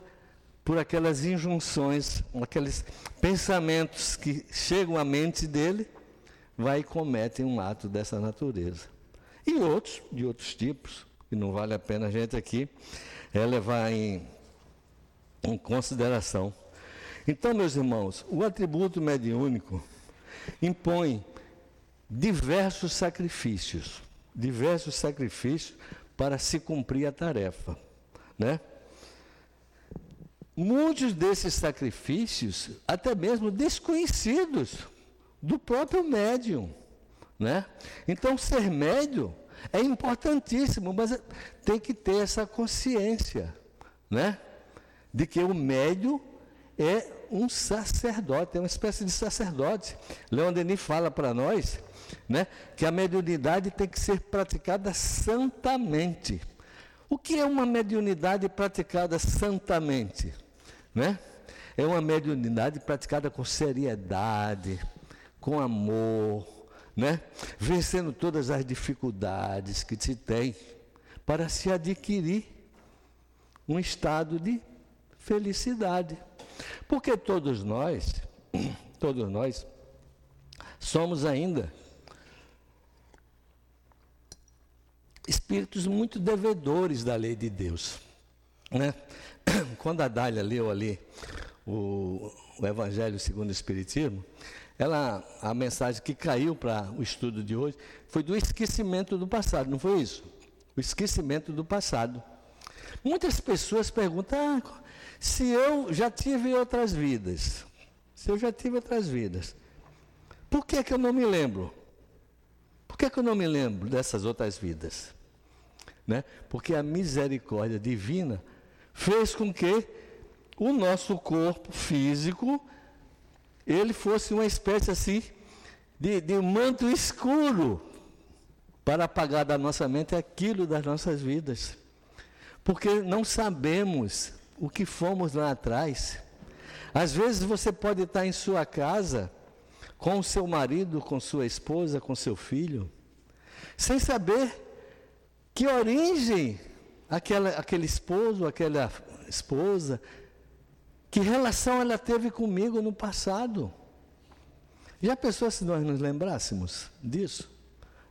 por aquelas injunções, aqueles pensamentos que chegam à mente dele, vai e comete um ato dessa natureza. E outros, de outros tipos, que não vale a pena a gente aqui é levar em, em consideração. Então, meus irmãos, o atributo mediúnico impõe diversos sacrifícios, diversos sacrifícios para se cumprir a tarefa, né? Muitos desses sacrifícios, até mesmo desconhecidos do próprio médium. Né? Então, ser médium é importantíssimo, mas tem que ter essa consciência né? de que o médium é um sacerdote, é uma espécie de sacerdote. Leon Denis fala para nós né, que a mediunidade tem que ser praticada santamente. O que é uma mediunidade praticada santamente? Né? É uma mediunidade praticada com seriedade, com amor, né? vencendo todas as dificuldades que se tem para se adquirir um estado de felicidade. Porque todos nós, todos nós, somos ainda espíritos muito devedores da lei de Deus. Né? quando a Dália leu ali o, o Evangelho segundo o Espiritismo, ela, a mensagem que caiu para o estudo de hoje foi do esquecimento do passado, não foi isso? O esquecimento do passado. Muitas pessoas perguntam: ah, se eu já tive outras vidas, se eu já tive outras vidas, por que, que eu não me lembro? Por que, que eu não me lembro dessas outras vidas? Né? Porque a misericórdia divina fez com que o nosso corpo físico ele fosse uma espécie assim de, de manto escuro para apagar da nossa mente aquilo das nossas vidas. Porque não sabemos o que fomos lá atrás. Às vezes você pode estar em sua casa com o seu marido, com sua esposa, com seu filho, sem saber que origem aquela, aquele esposo, aquela esposa, que relação ela teve comigo no passado. Já pensou se nós nos lembrássemos disso?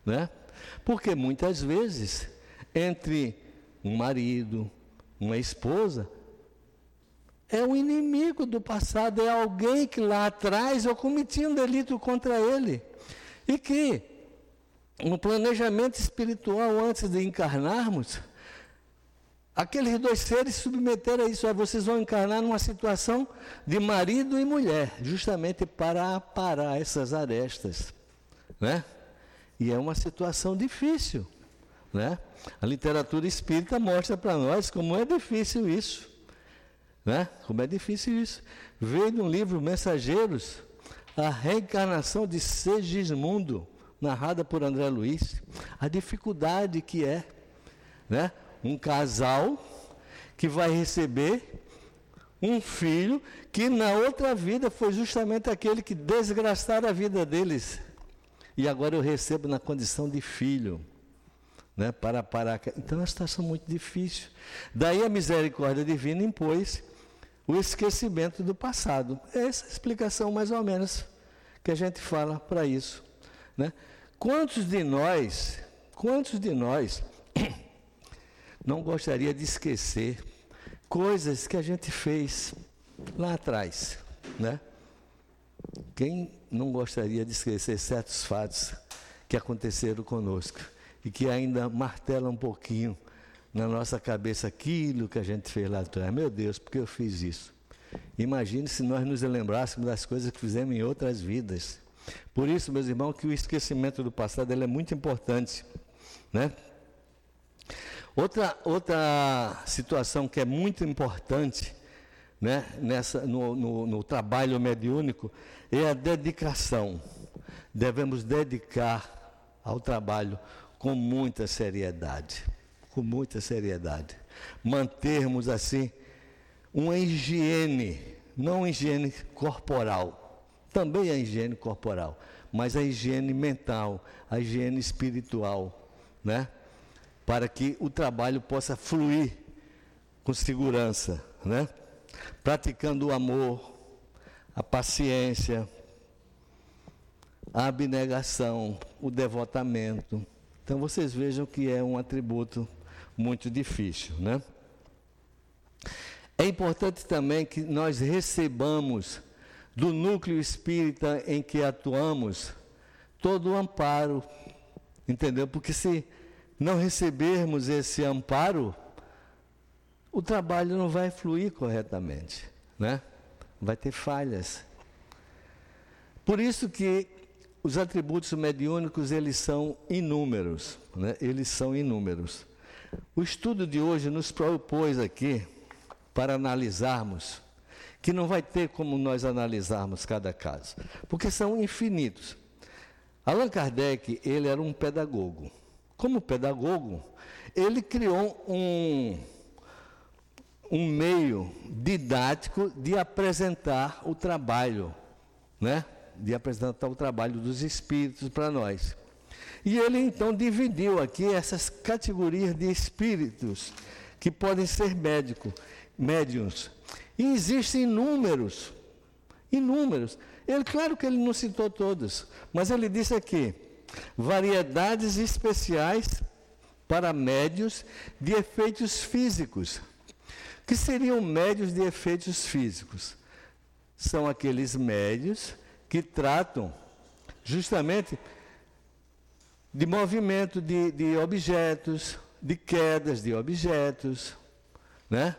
Né? Porque muitas vezes, entre um marido, uma esposa, é um inimigo do passado, é alguém que lá atrás eu cometi um delito contra ele. E que, no planejamento espiritual, antes de encarnarmos, Aqueles dois seres submeteram a isso. Vocês vão encarnar numa situação de marido e mulher, justamente para aparar essas arestas. Né? E é uma situação difícil. Né? A literatura espírita mostra para nós como é difícil isso. Né? Como é difícil isso. Veio no livro Mensageiros a reencarnação de Segismundo, narrada por André Luiz, a dificuldade que é. Né? Um casal que vai receber um filho que na outra vida foi justamente aquele que desgraçaram a vida deles. E agora eu recebo na condição de filho. Né, para parar. Então é uma situação muito difícil. Daí a misericórdia divina impôs o esquecimento do passado. É essa a explicação mais ou menos que a gente fala para isso. Né? Quantos de nós, quantos de nós não gostaria de esquecer coisas que a gente fez lá atrás, né? Quem não gostaria de esquecer certos fatos que aconteceram conosco e que ainda martelam um pouquinho na nossa cabeça aquilo que a gente fez lá atrás? Meu Deus, por que eu fiz isso? Imagine se nós nos lembrássemos das coisas que fizemos em outras vidas. Por isso, meus irmãos, que o esquecimento do passado é muito importante, né? Outra, outra situação que é muito importante né, nessa, no, no, no trabalho mediúnico é a dedicação. Devemos dedicar ao trabalho com muita seriedade. Com muita seriedade. Mantermos assim uma higiene, não higiene corporal, também a higiene corporal, mas a higiene mental, a higiene espiritual, né? Para que o trabalho possa fluir com segurança, né? Praticando o amor, a paciência, a abnegação, o devotamento. Então vocês vejam que é um atributo muito difícil, né? É importante também que nós recebamos do núcleo espírita em que atuamos todo o amparo, entendeu? Porque se não recebermos esse amparo, o trabalho não vai fluir corretamente, né? Vai ter falhas. Por isso que os atributos mediúnicos eles são inúmeros, né? Eles são inúmeros. O estudo de hoje nos propôs aqui para analisarmos que não vai ter como nós analisarmos cada caso, porque são infinitos. Allan Kardec, ele era um pedagogo como pedagogo, ele criou um, um meio didático de apresentar o trabalho, né? De apresentar o trabalho dos espíritos para nós. E ele então dividiu aqui essas categorias de espíritos que podem ser médico, médiums. E existem inúmeros, inúmeros. Ele, claro que ele não citou todos, mas ele disse aqui variedades especiais para médios de efeitos físicos. que seriam médios de efeitos físicos? São aqueles médios que tratam justamente de movimento de, de objetos, de quedas de objetos, né?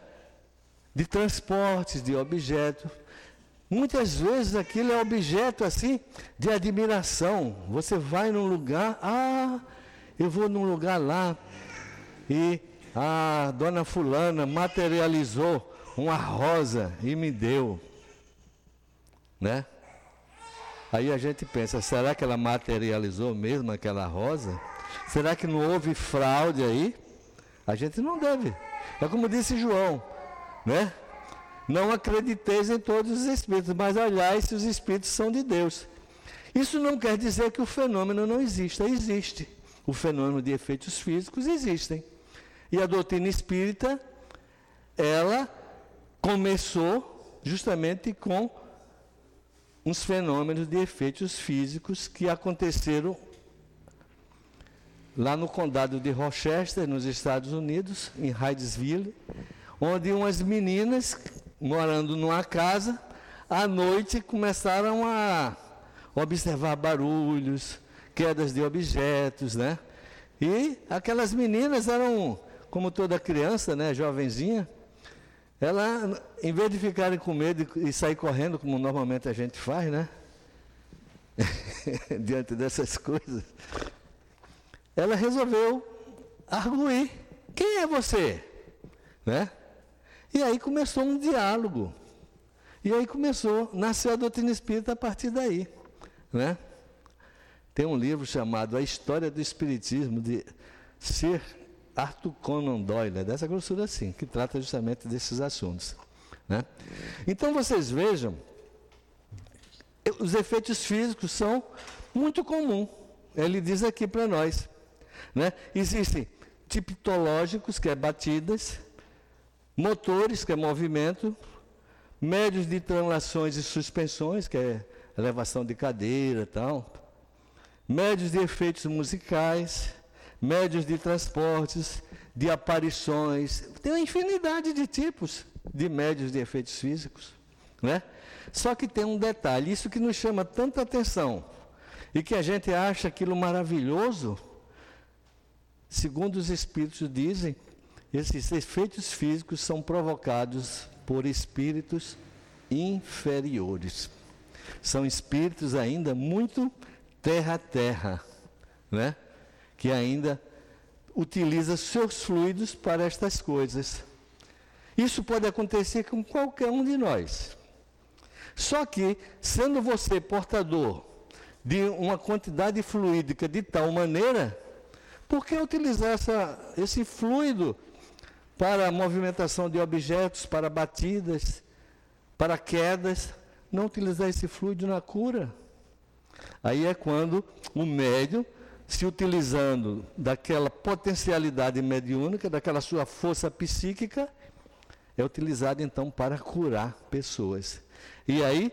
de transportes de objetos. Muitas vezes aquilo é objeto assim de admiração. Você vai num lugar, ah, eu vou num lugar lá e a dona fulana materializou uma rosa e me deu, né? Aí a gente pensa, será que ela materializou mesmo aquela rosa? Será que não houve fraude aí? A gente não deve. É como disse João, né? Não acrediteis em todos os espíritos, mas olhai se os espíritos são de Deus. Isso não quer dizer que o fenômeno não exista, existe. O fenômeno de efeitos físicos existem. E a doutrina espírita, ela começou justamente com uns fenômenos de efeitos físicos que aconteceram lá no condado de Rochester, nos Estados Unidos, em Hydesville, onde umas meninas morando numa casa, à noite começaram a observar barulhos, quedas de objetos, né? E aquelas meninas eram, como toda criança, né, jovenzinha, ela, em vez de ficarem com medo e sair correndo, como normalmente a gente faz, né? Diante dessas coisas, ela resolveu arguir. Quem é você? Né? E aí começou um diálogo. E aí começou, nasceu a doutrina espírita a partir daí. Né? Tem um livro chamado A História do Espiritismo, de Sir Arthur Conan Doyle, é dessa grossura assim, que trata justamente desses assuntos. Né? Então vocês vejam, os efeitos físicos são muito comuns. Ele diz aqui para nós. Né? Existem tipológicos, que é batidas, motores, que é movimento, médios de translações e suspensões, que é elevação de cadeira e tal, médios de efeitos musicais, médios de transportes, de aparições, tem uma infinidade de tipos de médios de efeitos físicos, né? Só que tem um detalhe, isso que nos chama tanta atenção e que a gente acha aquilo maravilhoso, segundo os espíritos dizem, esses efeitos físicos são provocados por espíritos inferiores. São espíritos ainda muito terra-terra, né? Que ainda utiliza seus fluidos para estas coisas. Isso pode acontecer com qualquer um de nós. Só que, sendo você portador de uma quantidade fluídica de tal maneira, por que utilizar essa, esse fluido para movimentação de objetos, para batidas, para quedas? Não utilizar esse fluido na cura. Aí é quando o médium, se utilizando daquela potencialidade mediúnica, daquela sua força psíquica, é utilizado então para curar pessoas. E aí,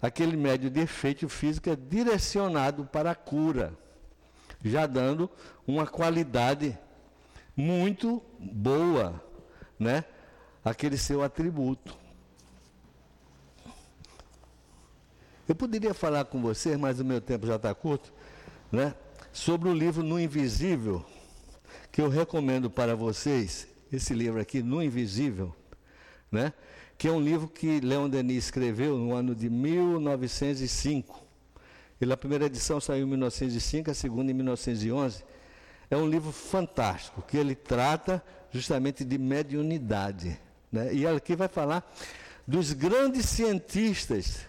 aquele médio de efeito físico é direcionado para a cura, já dando uma qualidade muito boa, né? Aquele seu atributo. Eu poderia falar com vocês, mas o meu tempo já está curto, né? Sobre o livro No Invisível, que eu recomendo para vocês, esse livro aqui, No Invisível, né? que é um livro que Leon Denis escreveu no ano de 1905. Ele, a primeira edição saiu em 1905, a segunda em 1911. É um livro fantástico, que ele trata justamente de mediunidade. Né? E aqui vai falar dos grandes cientistas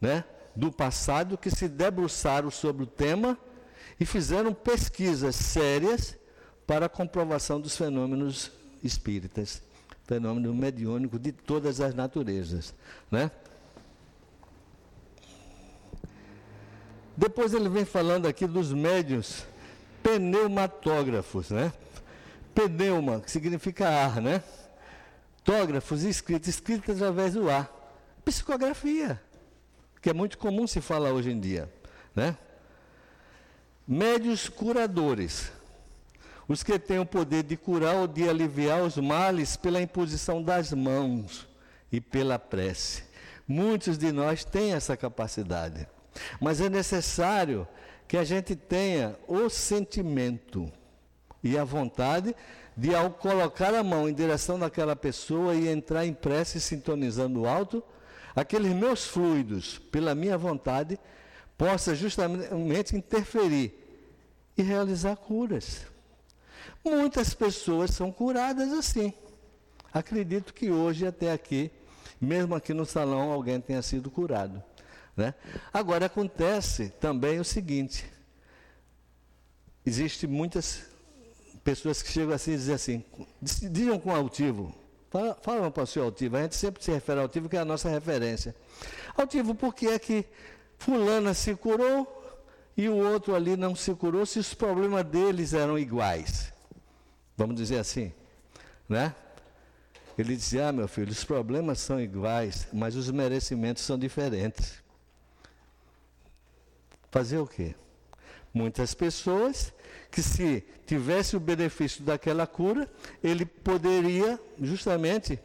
né, do passado que se debruçaram sobre o tema e fizeram pesquisas sérias para a comprovação dos fenômenos espíritas fenômeno mediúnico de todas as naturezas. Né? Depois ele vem falando aqui dos médios pneumatógrafos, né? Pneuma, que significa ar, né? Tógrafos, escrita, escrita através do ar. Psicografia, que é muito comum se falar hoje em dia, né? Médios curadores, os que têm o poder de curar ou de aliviar os males pela imposição das mãos e pela prece. Muitos de nós têm essa capacidade, mas é necessário que a gente tenha o sentimento e a vontade de, ao colocar a mão em direção daquela pessoa e entrar em prece sintonizando alto, aqueles meus fluidos, pela minha vontade, possa justamente interferir e realizar curas. Muitas pessoas são curadas assim. Acredito que hoje, até aqui, mesmo aqui no salão, alguém tenha sido curado. Né? Agora, acontece também o seguinte: existe muitas pessoas que chegam assim e dizem assim, digam com altivo, falam para o seu altivo, a gente sempre se refere ao altivo, que é a nossa referência. Altivo, por que é que fulana se curou e o outro ali não se curou, se os problemas deles eram iguais? Vamos dizer assim, né? Ele dizia: Ah, meu filho, os problemas são iguais, mas os merecimentos são diferentes. Fazer o quê? Muitas pessoas que, se tivesse o benefício daquela cura, ele poderia justamente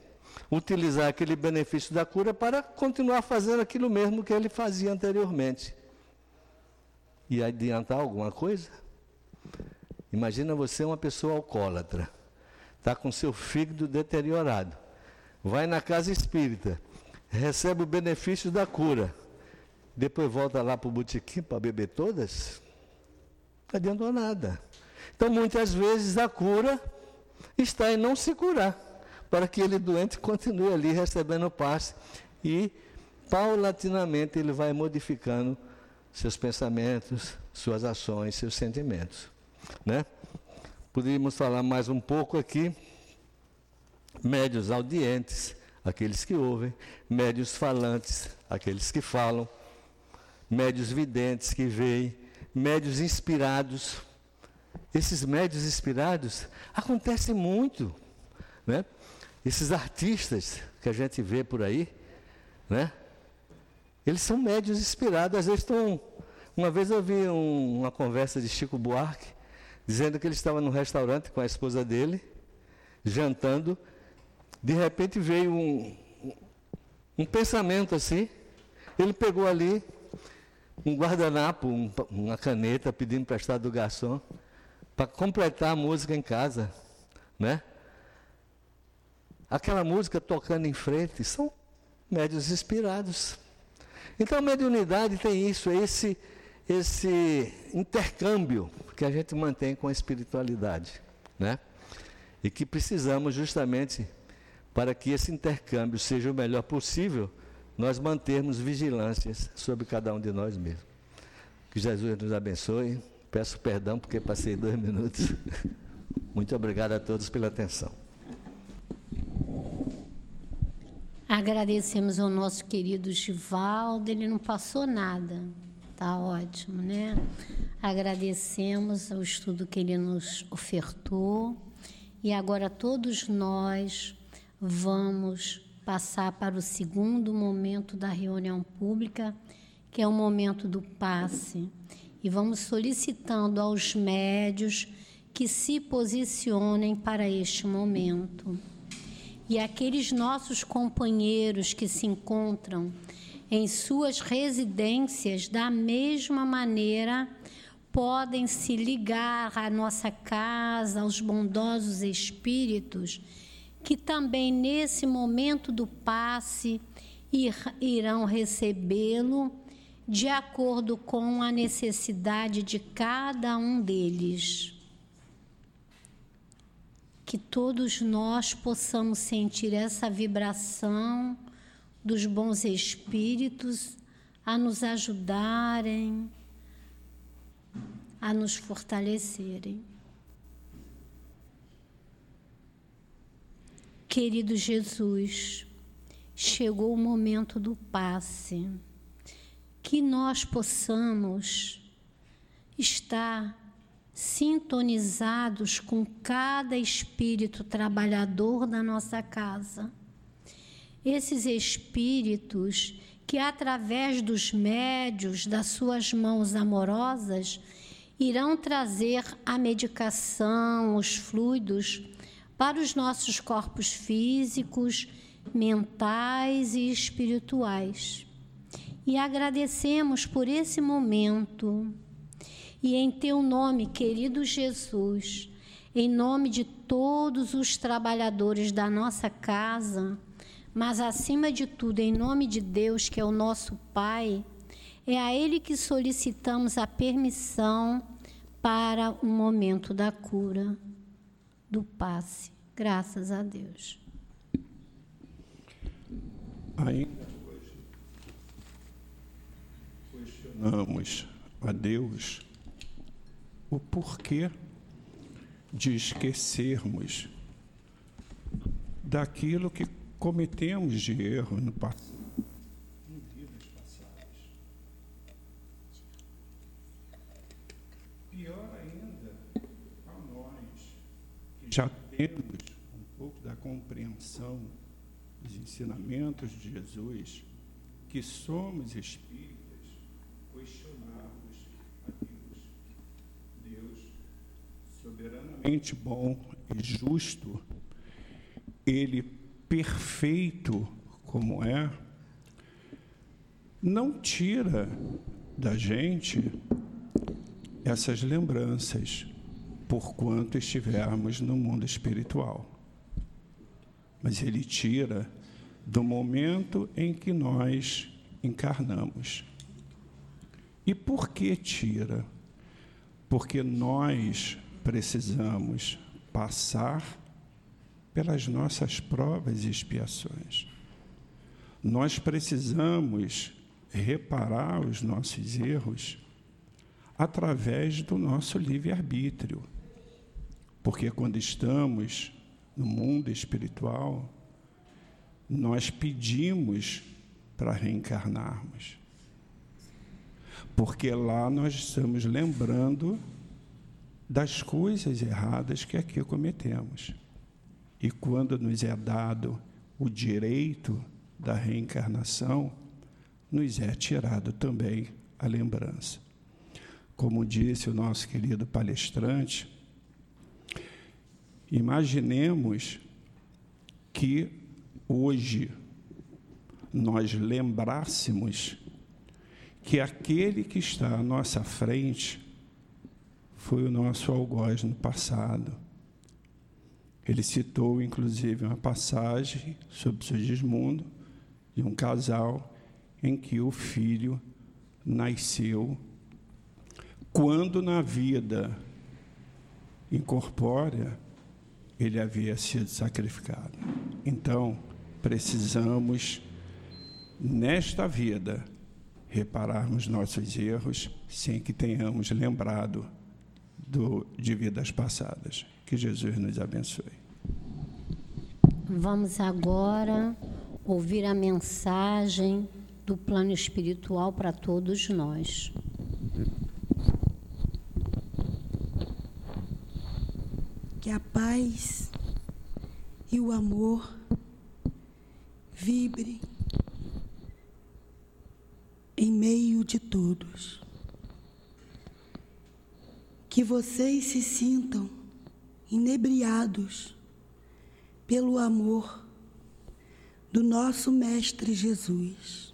utilizar aquele benefício da cura para continuar fazendo aquilo mesmo que ele fazia anteriormente. E adiantar alguma coisa? Imagina você uma pessoa alcoólatra, está com seu fígado deteriorado, vai na casa espírita, recebe o benefício da cura, depois volta lá para o botequim para beber todas, não adiantou nada. Então, muitas vezes a cura está em não se curar, para que ele doente continue ali recebendo passe e paulatinamente ele vai modificando seus pensamentos, suas ações, seus sentimentos. Né? Poderíamos falar mais um pouco aqui. Médios audientes, aqueles que ouvem, médios falantes, aqueles que falam, médios videntes que veem, médios inspirados. Esses médios inspirados acontecem muito, né? Esses artistas que a gente vê por aí, né? Eles são médios inspirados, às vezes estão. Uma vez eu vi um, uma conversa de Chico Buarque, dizendo que ele estava no restaurante com a esposa dele, jantando. De repente veio um, um pensamento assim. Ele pegou ali um guardanapo, um, uma caneta, pedindo emprestado do garçom, para completar a música em casa, né? Aquela música tocando em frente, são médios inspirados. Então a mediunidade tem isso, esse, esse intercâmbio que a gente mantém com a espiritualidade, né? E que precisamos justamente para que esse intercâmbio seja o melhor possível, nós mantermos vigilâncias sobre cada um de nós mesmos. Que Jesus nos abençoe. Peço perdão porque passei dois minutos. Muito obrigado a todos pela atenção. Agradecemos ao nosso querido Givaldo, ele não passou nada, tá ótimo, né? Agradecemos o estudo que ele nos ofertou e agora todos nós vamos passar para o segundo momento da reunião pública, que é o momento do passe. E vamos solicitando aos médios que se posicionem para este momento. E aqueles nossos companheiros que se encontram em suas residências, da mesma maneira, podem se ligar à nossa casa, aos bondosos espíritos que também nesse momento do passe irão recebê-lo de acordo com a necessidade de cada um deles. Que todos nós possamos sentir essa vibração dos bons espíritos a nos ajudarem, a nos fortalecerem. Querido Jesus, chegou o momento do passe, que nós possamos estar sintonizados com cada espírito trabalhador da nossa casa. Esses espíritos que, através dos médios, das suas mãos amorosas, irão trazer a medicação, os fluidos para os nossos corpos físicos, mentais e espirituais. E agradecemos por esse momento. E em teu nome, querido Jesus, em nome de todos os trabalhadores da nossa casa, mas acima de tudo, em nome de Deus, que é o nosso Pai, é a Ele que solicitamos a permissão para o momento da cura do passe. Graças a Deus. Ainda questionamos a Deus o porquê de esquecermos daquilo que cometemos de erro no passado. Pior ainda a nós que já temos um pouco da compreensão dos ensinamentos de Jesus, que somos espíritas, questionarmos a Deus. Deus, soberanamente bom e justo, Ele perfeito como é, não tira da gente essas lembranças porquanto estivermos no mundo espiritual. Mas ele tira do momento em que nós encarnamos. E por que tira? Porque nós precisamos passar pelas nossas provas e expiações. Nós precisamos reparar os nossos erros através do nosso livre-arbítrio. Porque quando estamos no mundo espiritual, nós pedimos para reencarnarmos. Porque lá nós estamos lembrando das coisas erradas que aqui cometemos. E quando nos é dado o direito da reencarnação, nos é tirado também a lembrança. Como disse o nosso querido palestrante, Imaginemos que hoje nós lembrássemos que aquele que está à nossa frente foi o nosso algoz no passado. Ele citou, inclusive, uma passagem sobre Sigismundo, de um casal em que o filho nasceu quando na vida incorpórea ele havia sido sacrificado. Então, precisamos, nesta vida, repararmos nossos erros sem que tenhamos lembrado do, de vidas passadas. Que Jesus nos abençoe. Vamos agora ouvir a mensagem do plano espiritual para todos nós. Que a paz e o amor vibre em meio de todos. Que vocês se sintam inebriados pelo amor do nosso Mestre Jesus,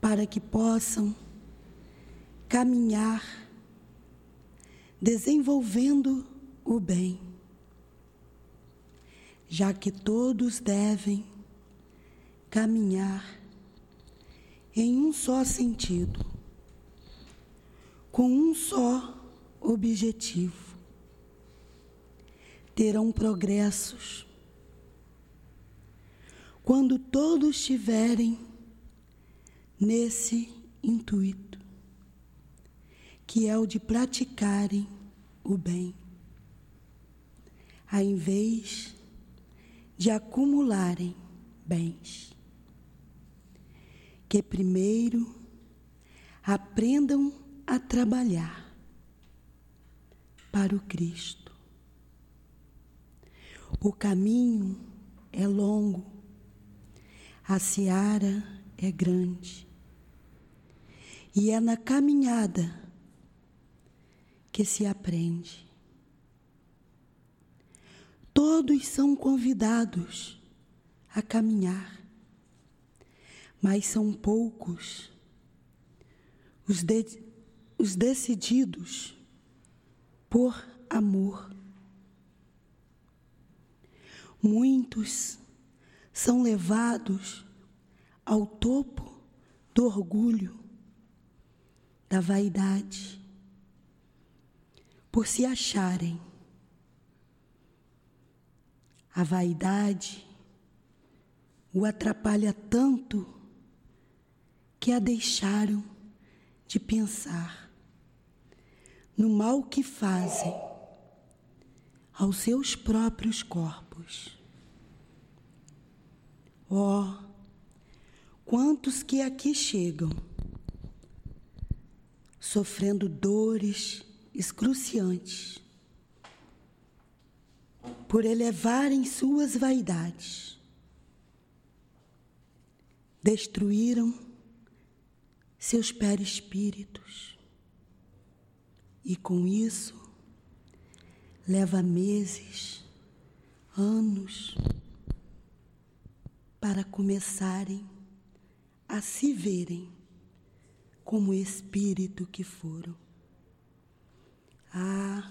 para que possam caminhar desenvolvendo o bem, já que todos devem caminhar em um só sentido, com um só objetivo. Terão progressos quando todos estiverem nesse intuito, que é o de praticarem o bem, ao invés de acumularem bens. Que primeiro aprendam a trabalhar para o Cristo. O caminho é longo, a seara é grande, e é na caminhada que se aprende. Todos são convidados a caminhar mas são poucos os, de, os decididos por amor. Muitos são levados ao topo do orgulho, da vaidade, por se acharem. A vaidade o atrapalha tanto que a deixaram de pensar no mal que fazem aos seus próprios corpos. Oh, quantos que aqui chegam sofrendo dores excruciantes por elevarem suas vaidades, destruíram seus perispíritos. E com isso, leva meses, anos, para começarem a se verem como espírito que foram. Ah,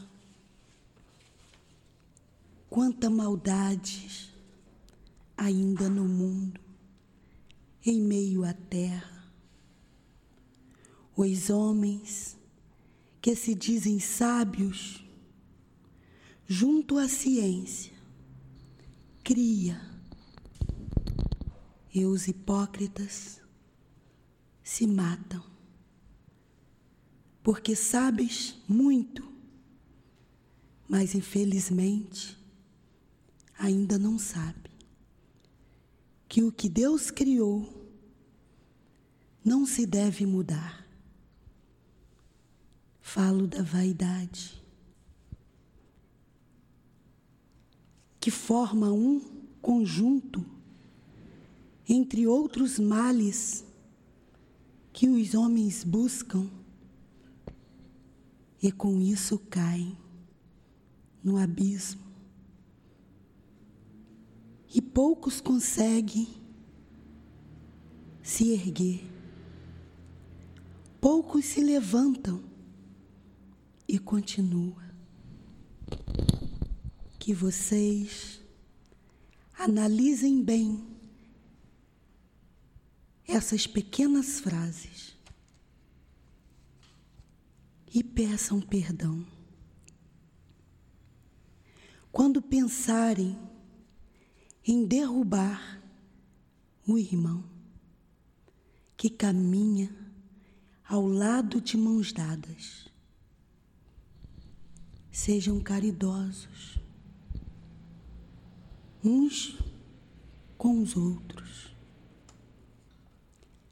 quanta maldade ainda no mundo, em meio à terra. Os homens que se dizem sábios, junto à ciência, cria, e os hipócritas se matam, porque sabes muito, mas infelizmente ainda não sabe que o que Deus criou não se deve mudar. Falo da vaidade, que forma um conjunto entre outros males que os homens buscam e com isso caem no abismo. E poucos conseguem se erguer. Poucos se levantam e continuam. Que vocês analisem bem essas pequenas frases e peçam perdão. Quando pensarem em derrubar o irmão que caminha ao lado de mãos dadas, sejam caridosos uns com os outros.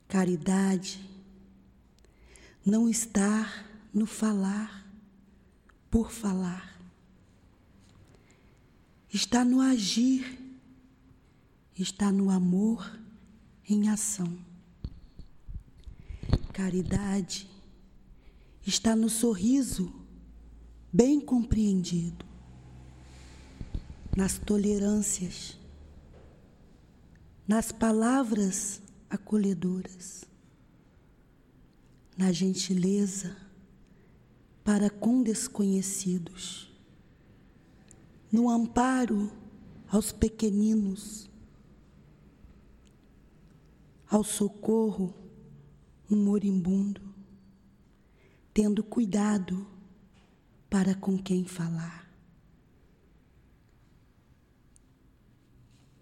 Caridade não está no falar por falar está no agir, está no amor em ação. Caridade está no sorriso bem compreendido, nas tolerâncias, nas palavras acolhedoras, na gentileza para com desconhecidos no amparo aos pequeninos, ao socorro um moribundo, tendo cuidado para com quem falar.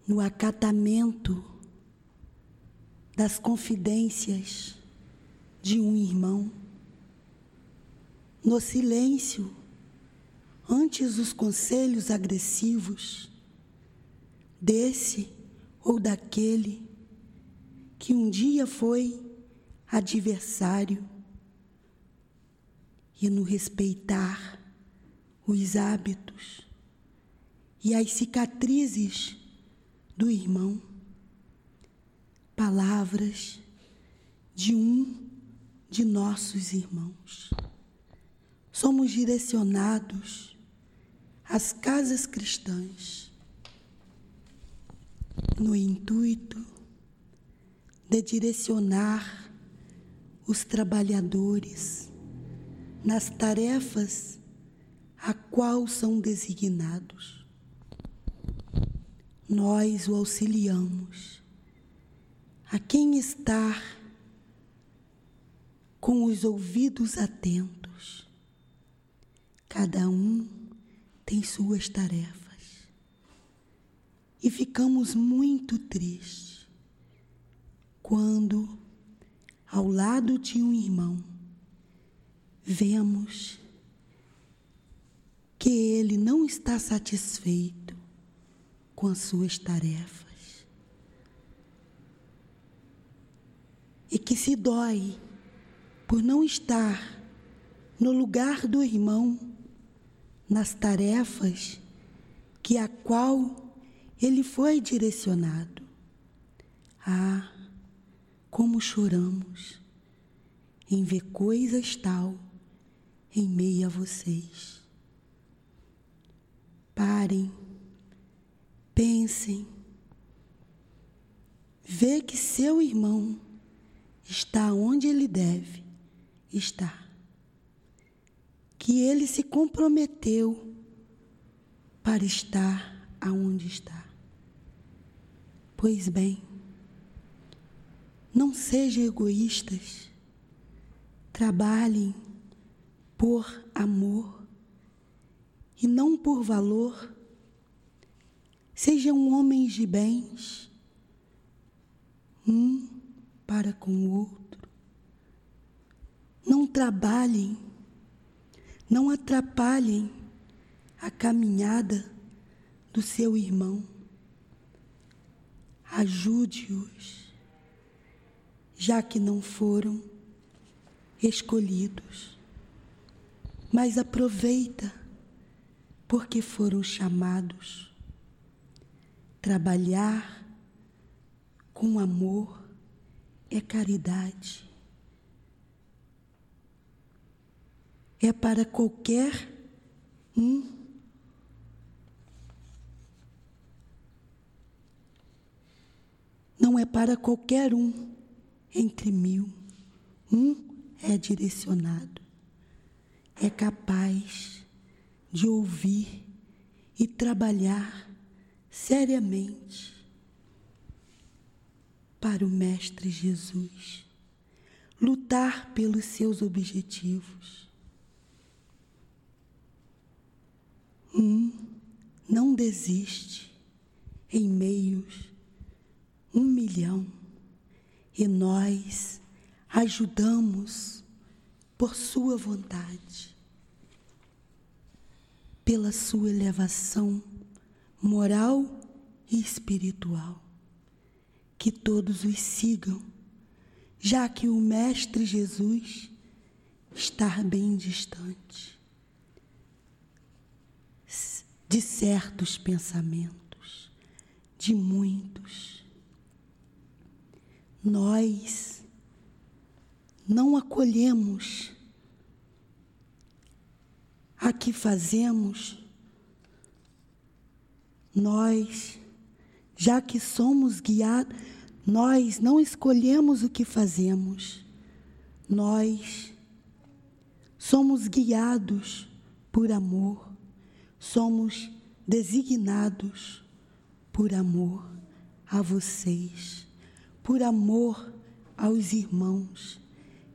No acatamento das confidências de um irmão, no silêncio antes os conselhos agressivos desse ou daquele que um dia foi adversário e no respeitar os hábitos e as cicatrizes do irmão, palavras de um de nossos irmãos. Somos direcionados as casas cristãs, no intuito de direcionar os trabalhadores nas tarefas a qual são designados. Nós o auxiliamos a quem está com os ouvidos atentos, cada um tem suas tarefas. E ficamos muito tristes quando, ao lado de um irmão, vemos que ele não está satisfeito com as suas tarefas e que se dói por não estar no lugar do irmão nas tarefas que a qual ele foi direcionado. Ah, como choramos em ver coisas tal em meio a vocês. Parem, pensem, vê que seu irmão está onde ele deve estar que ele se comprometeu para estar aonde está. Pois bem, não sejam egoístas, trabalhem por amor e não por valor. Sejam homens de bens, um para com o outro. Não trabalhem não atrapalhem a caminhada do seu irmão. Ajude-os, já que não foram escolhidos. Mas aproveita, porque foram chamados. Trabalhar com amor é caridade. é para qualquer um. Não é para qualquer um entre mil. Um é direcionado, é capaz de ouvir e trabalhar seriamente para o Mestre Jesus, lutar pelos seus objetivos Um não desiste em meios um milhão e nós ajudamos por sua vontade, pela sua elevação moral e espiritual. Que todos os sigam, já que o Mestre Jesus está bem distante de certos pensamentos, de muitos. Nós não acolhemos a que fazemos, nós, já que somos guiados, nós não escolhemos o que fazemos, nós somos guiados por amor, somos designados por amor a vocês, por amor aos irmãos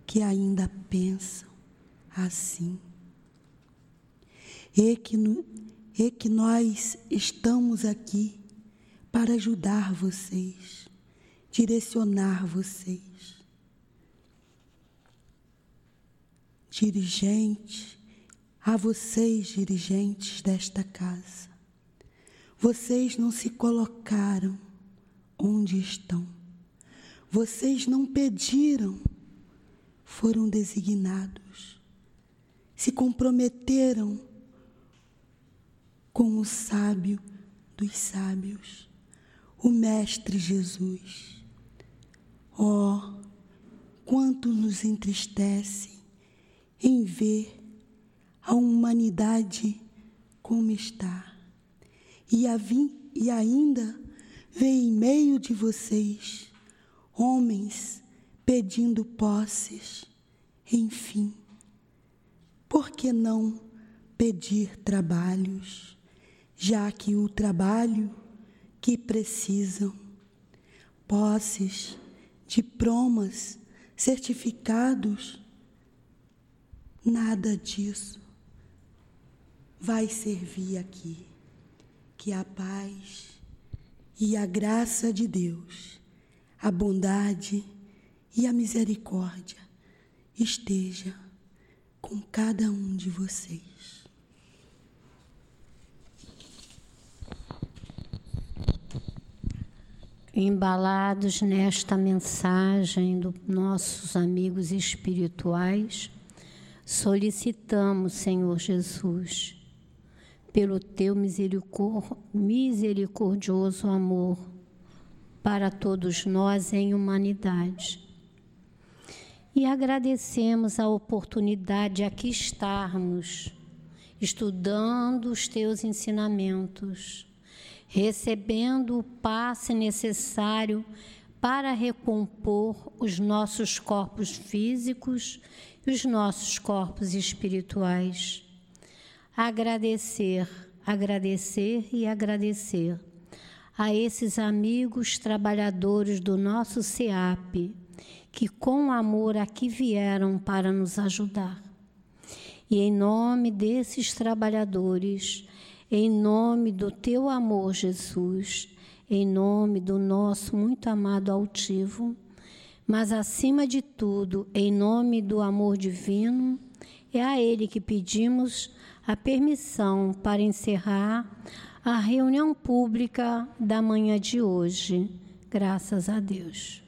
que ainda pensam assim. E que, no, e que nós estamos aqui para ajudar vocês, direcionar vocês. Dirigente, a vocês, dirigentes desta casa, vocês não se colocaram onde estão, vocês não pediram, foram designados, se comprometeram com o sábio dos sábios, o Mestre Jesus. Oh, quanto nos entristece em ver a humanidade como está. E, a vi, e ainda ver em meio de vocês homens pedindo posses, enfim. Por que não pedir trabalhos? já que o trabalho que precisam, posses, diplomas, certificados, nada disso vai servir aqui. Que a paz e a graça de Deus, a bondade e a misericórdia esteja com cada um de vocês. embalados nesta mensagem dos nossos amigos espirituais, solicitamos, Senhor Jesus, pelo teu misericordioso amor para todos nós em humanidade. E agradecemos a oportunidade de aqui estarmos estudando os teus ensinamentos recebendo o passe necessário para recompor os nossos corpos físicos e os nossos corpos espirituais. Agradecer, agradecer e agradecer a esses amigos trabalhadores do nosso SEAP que com amor aqui vieram para nos ajudar. E em nome desses trabalhadores, em nome do teu amor, Jesus, em nome do nosso muito amado altivo, mas acima de tudo, em nome do amor divino, é a Ele que pedimos a permissão para encerrar a reunião pública da manhã de hoje. Graças a Deus.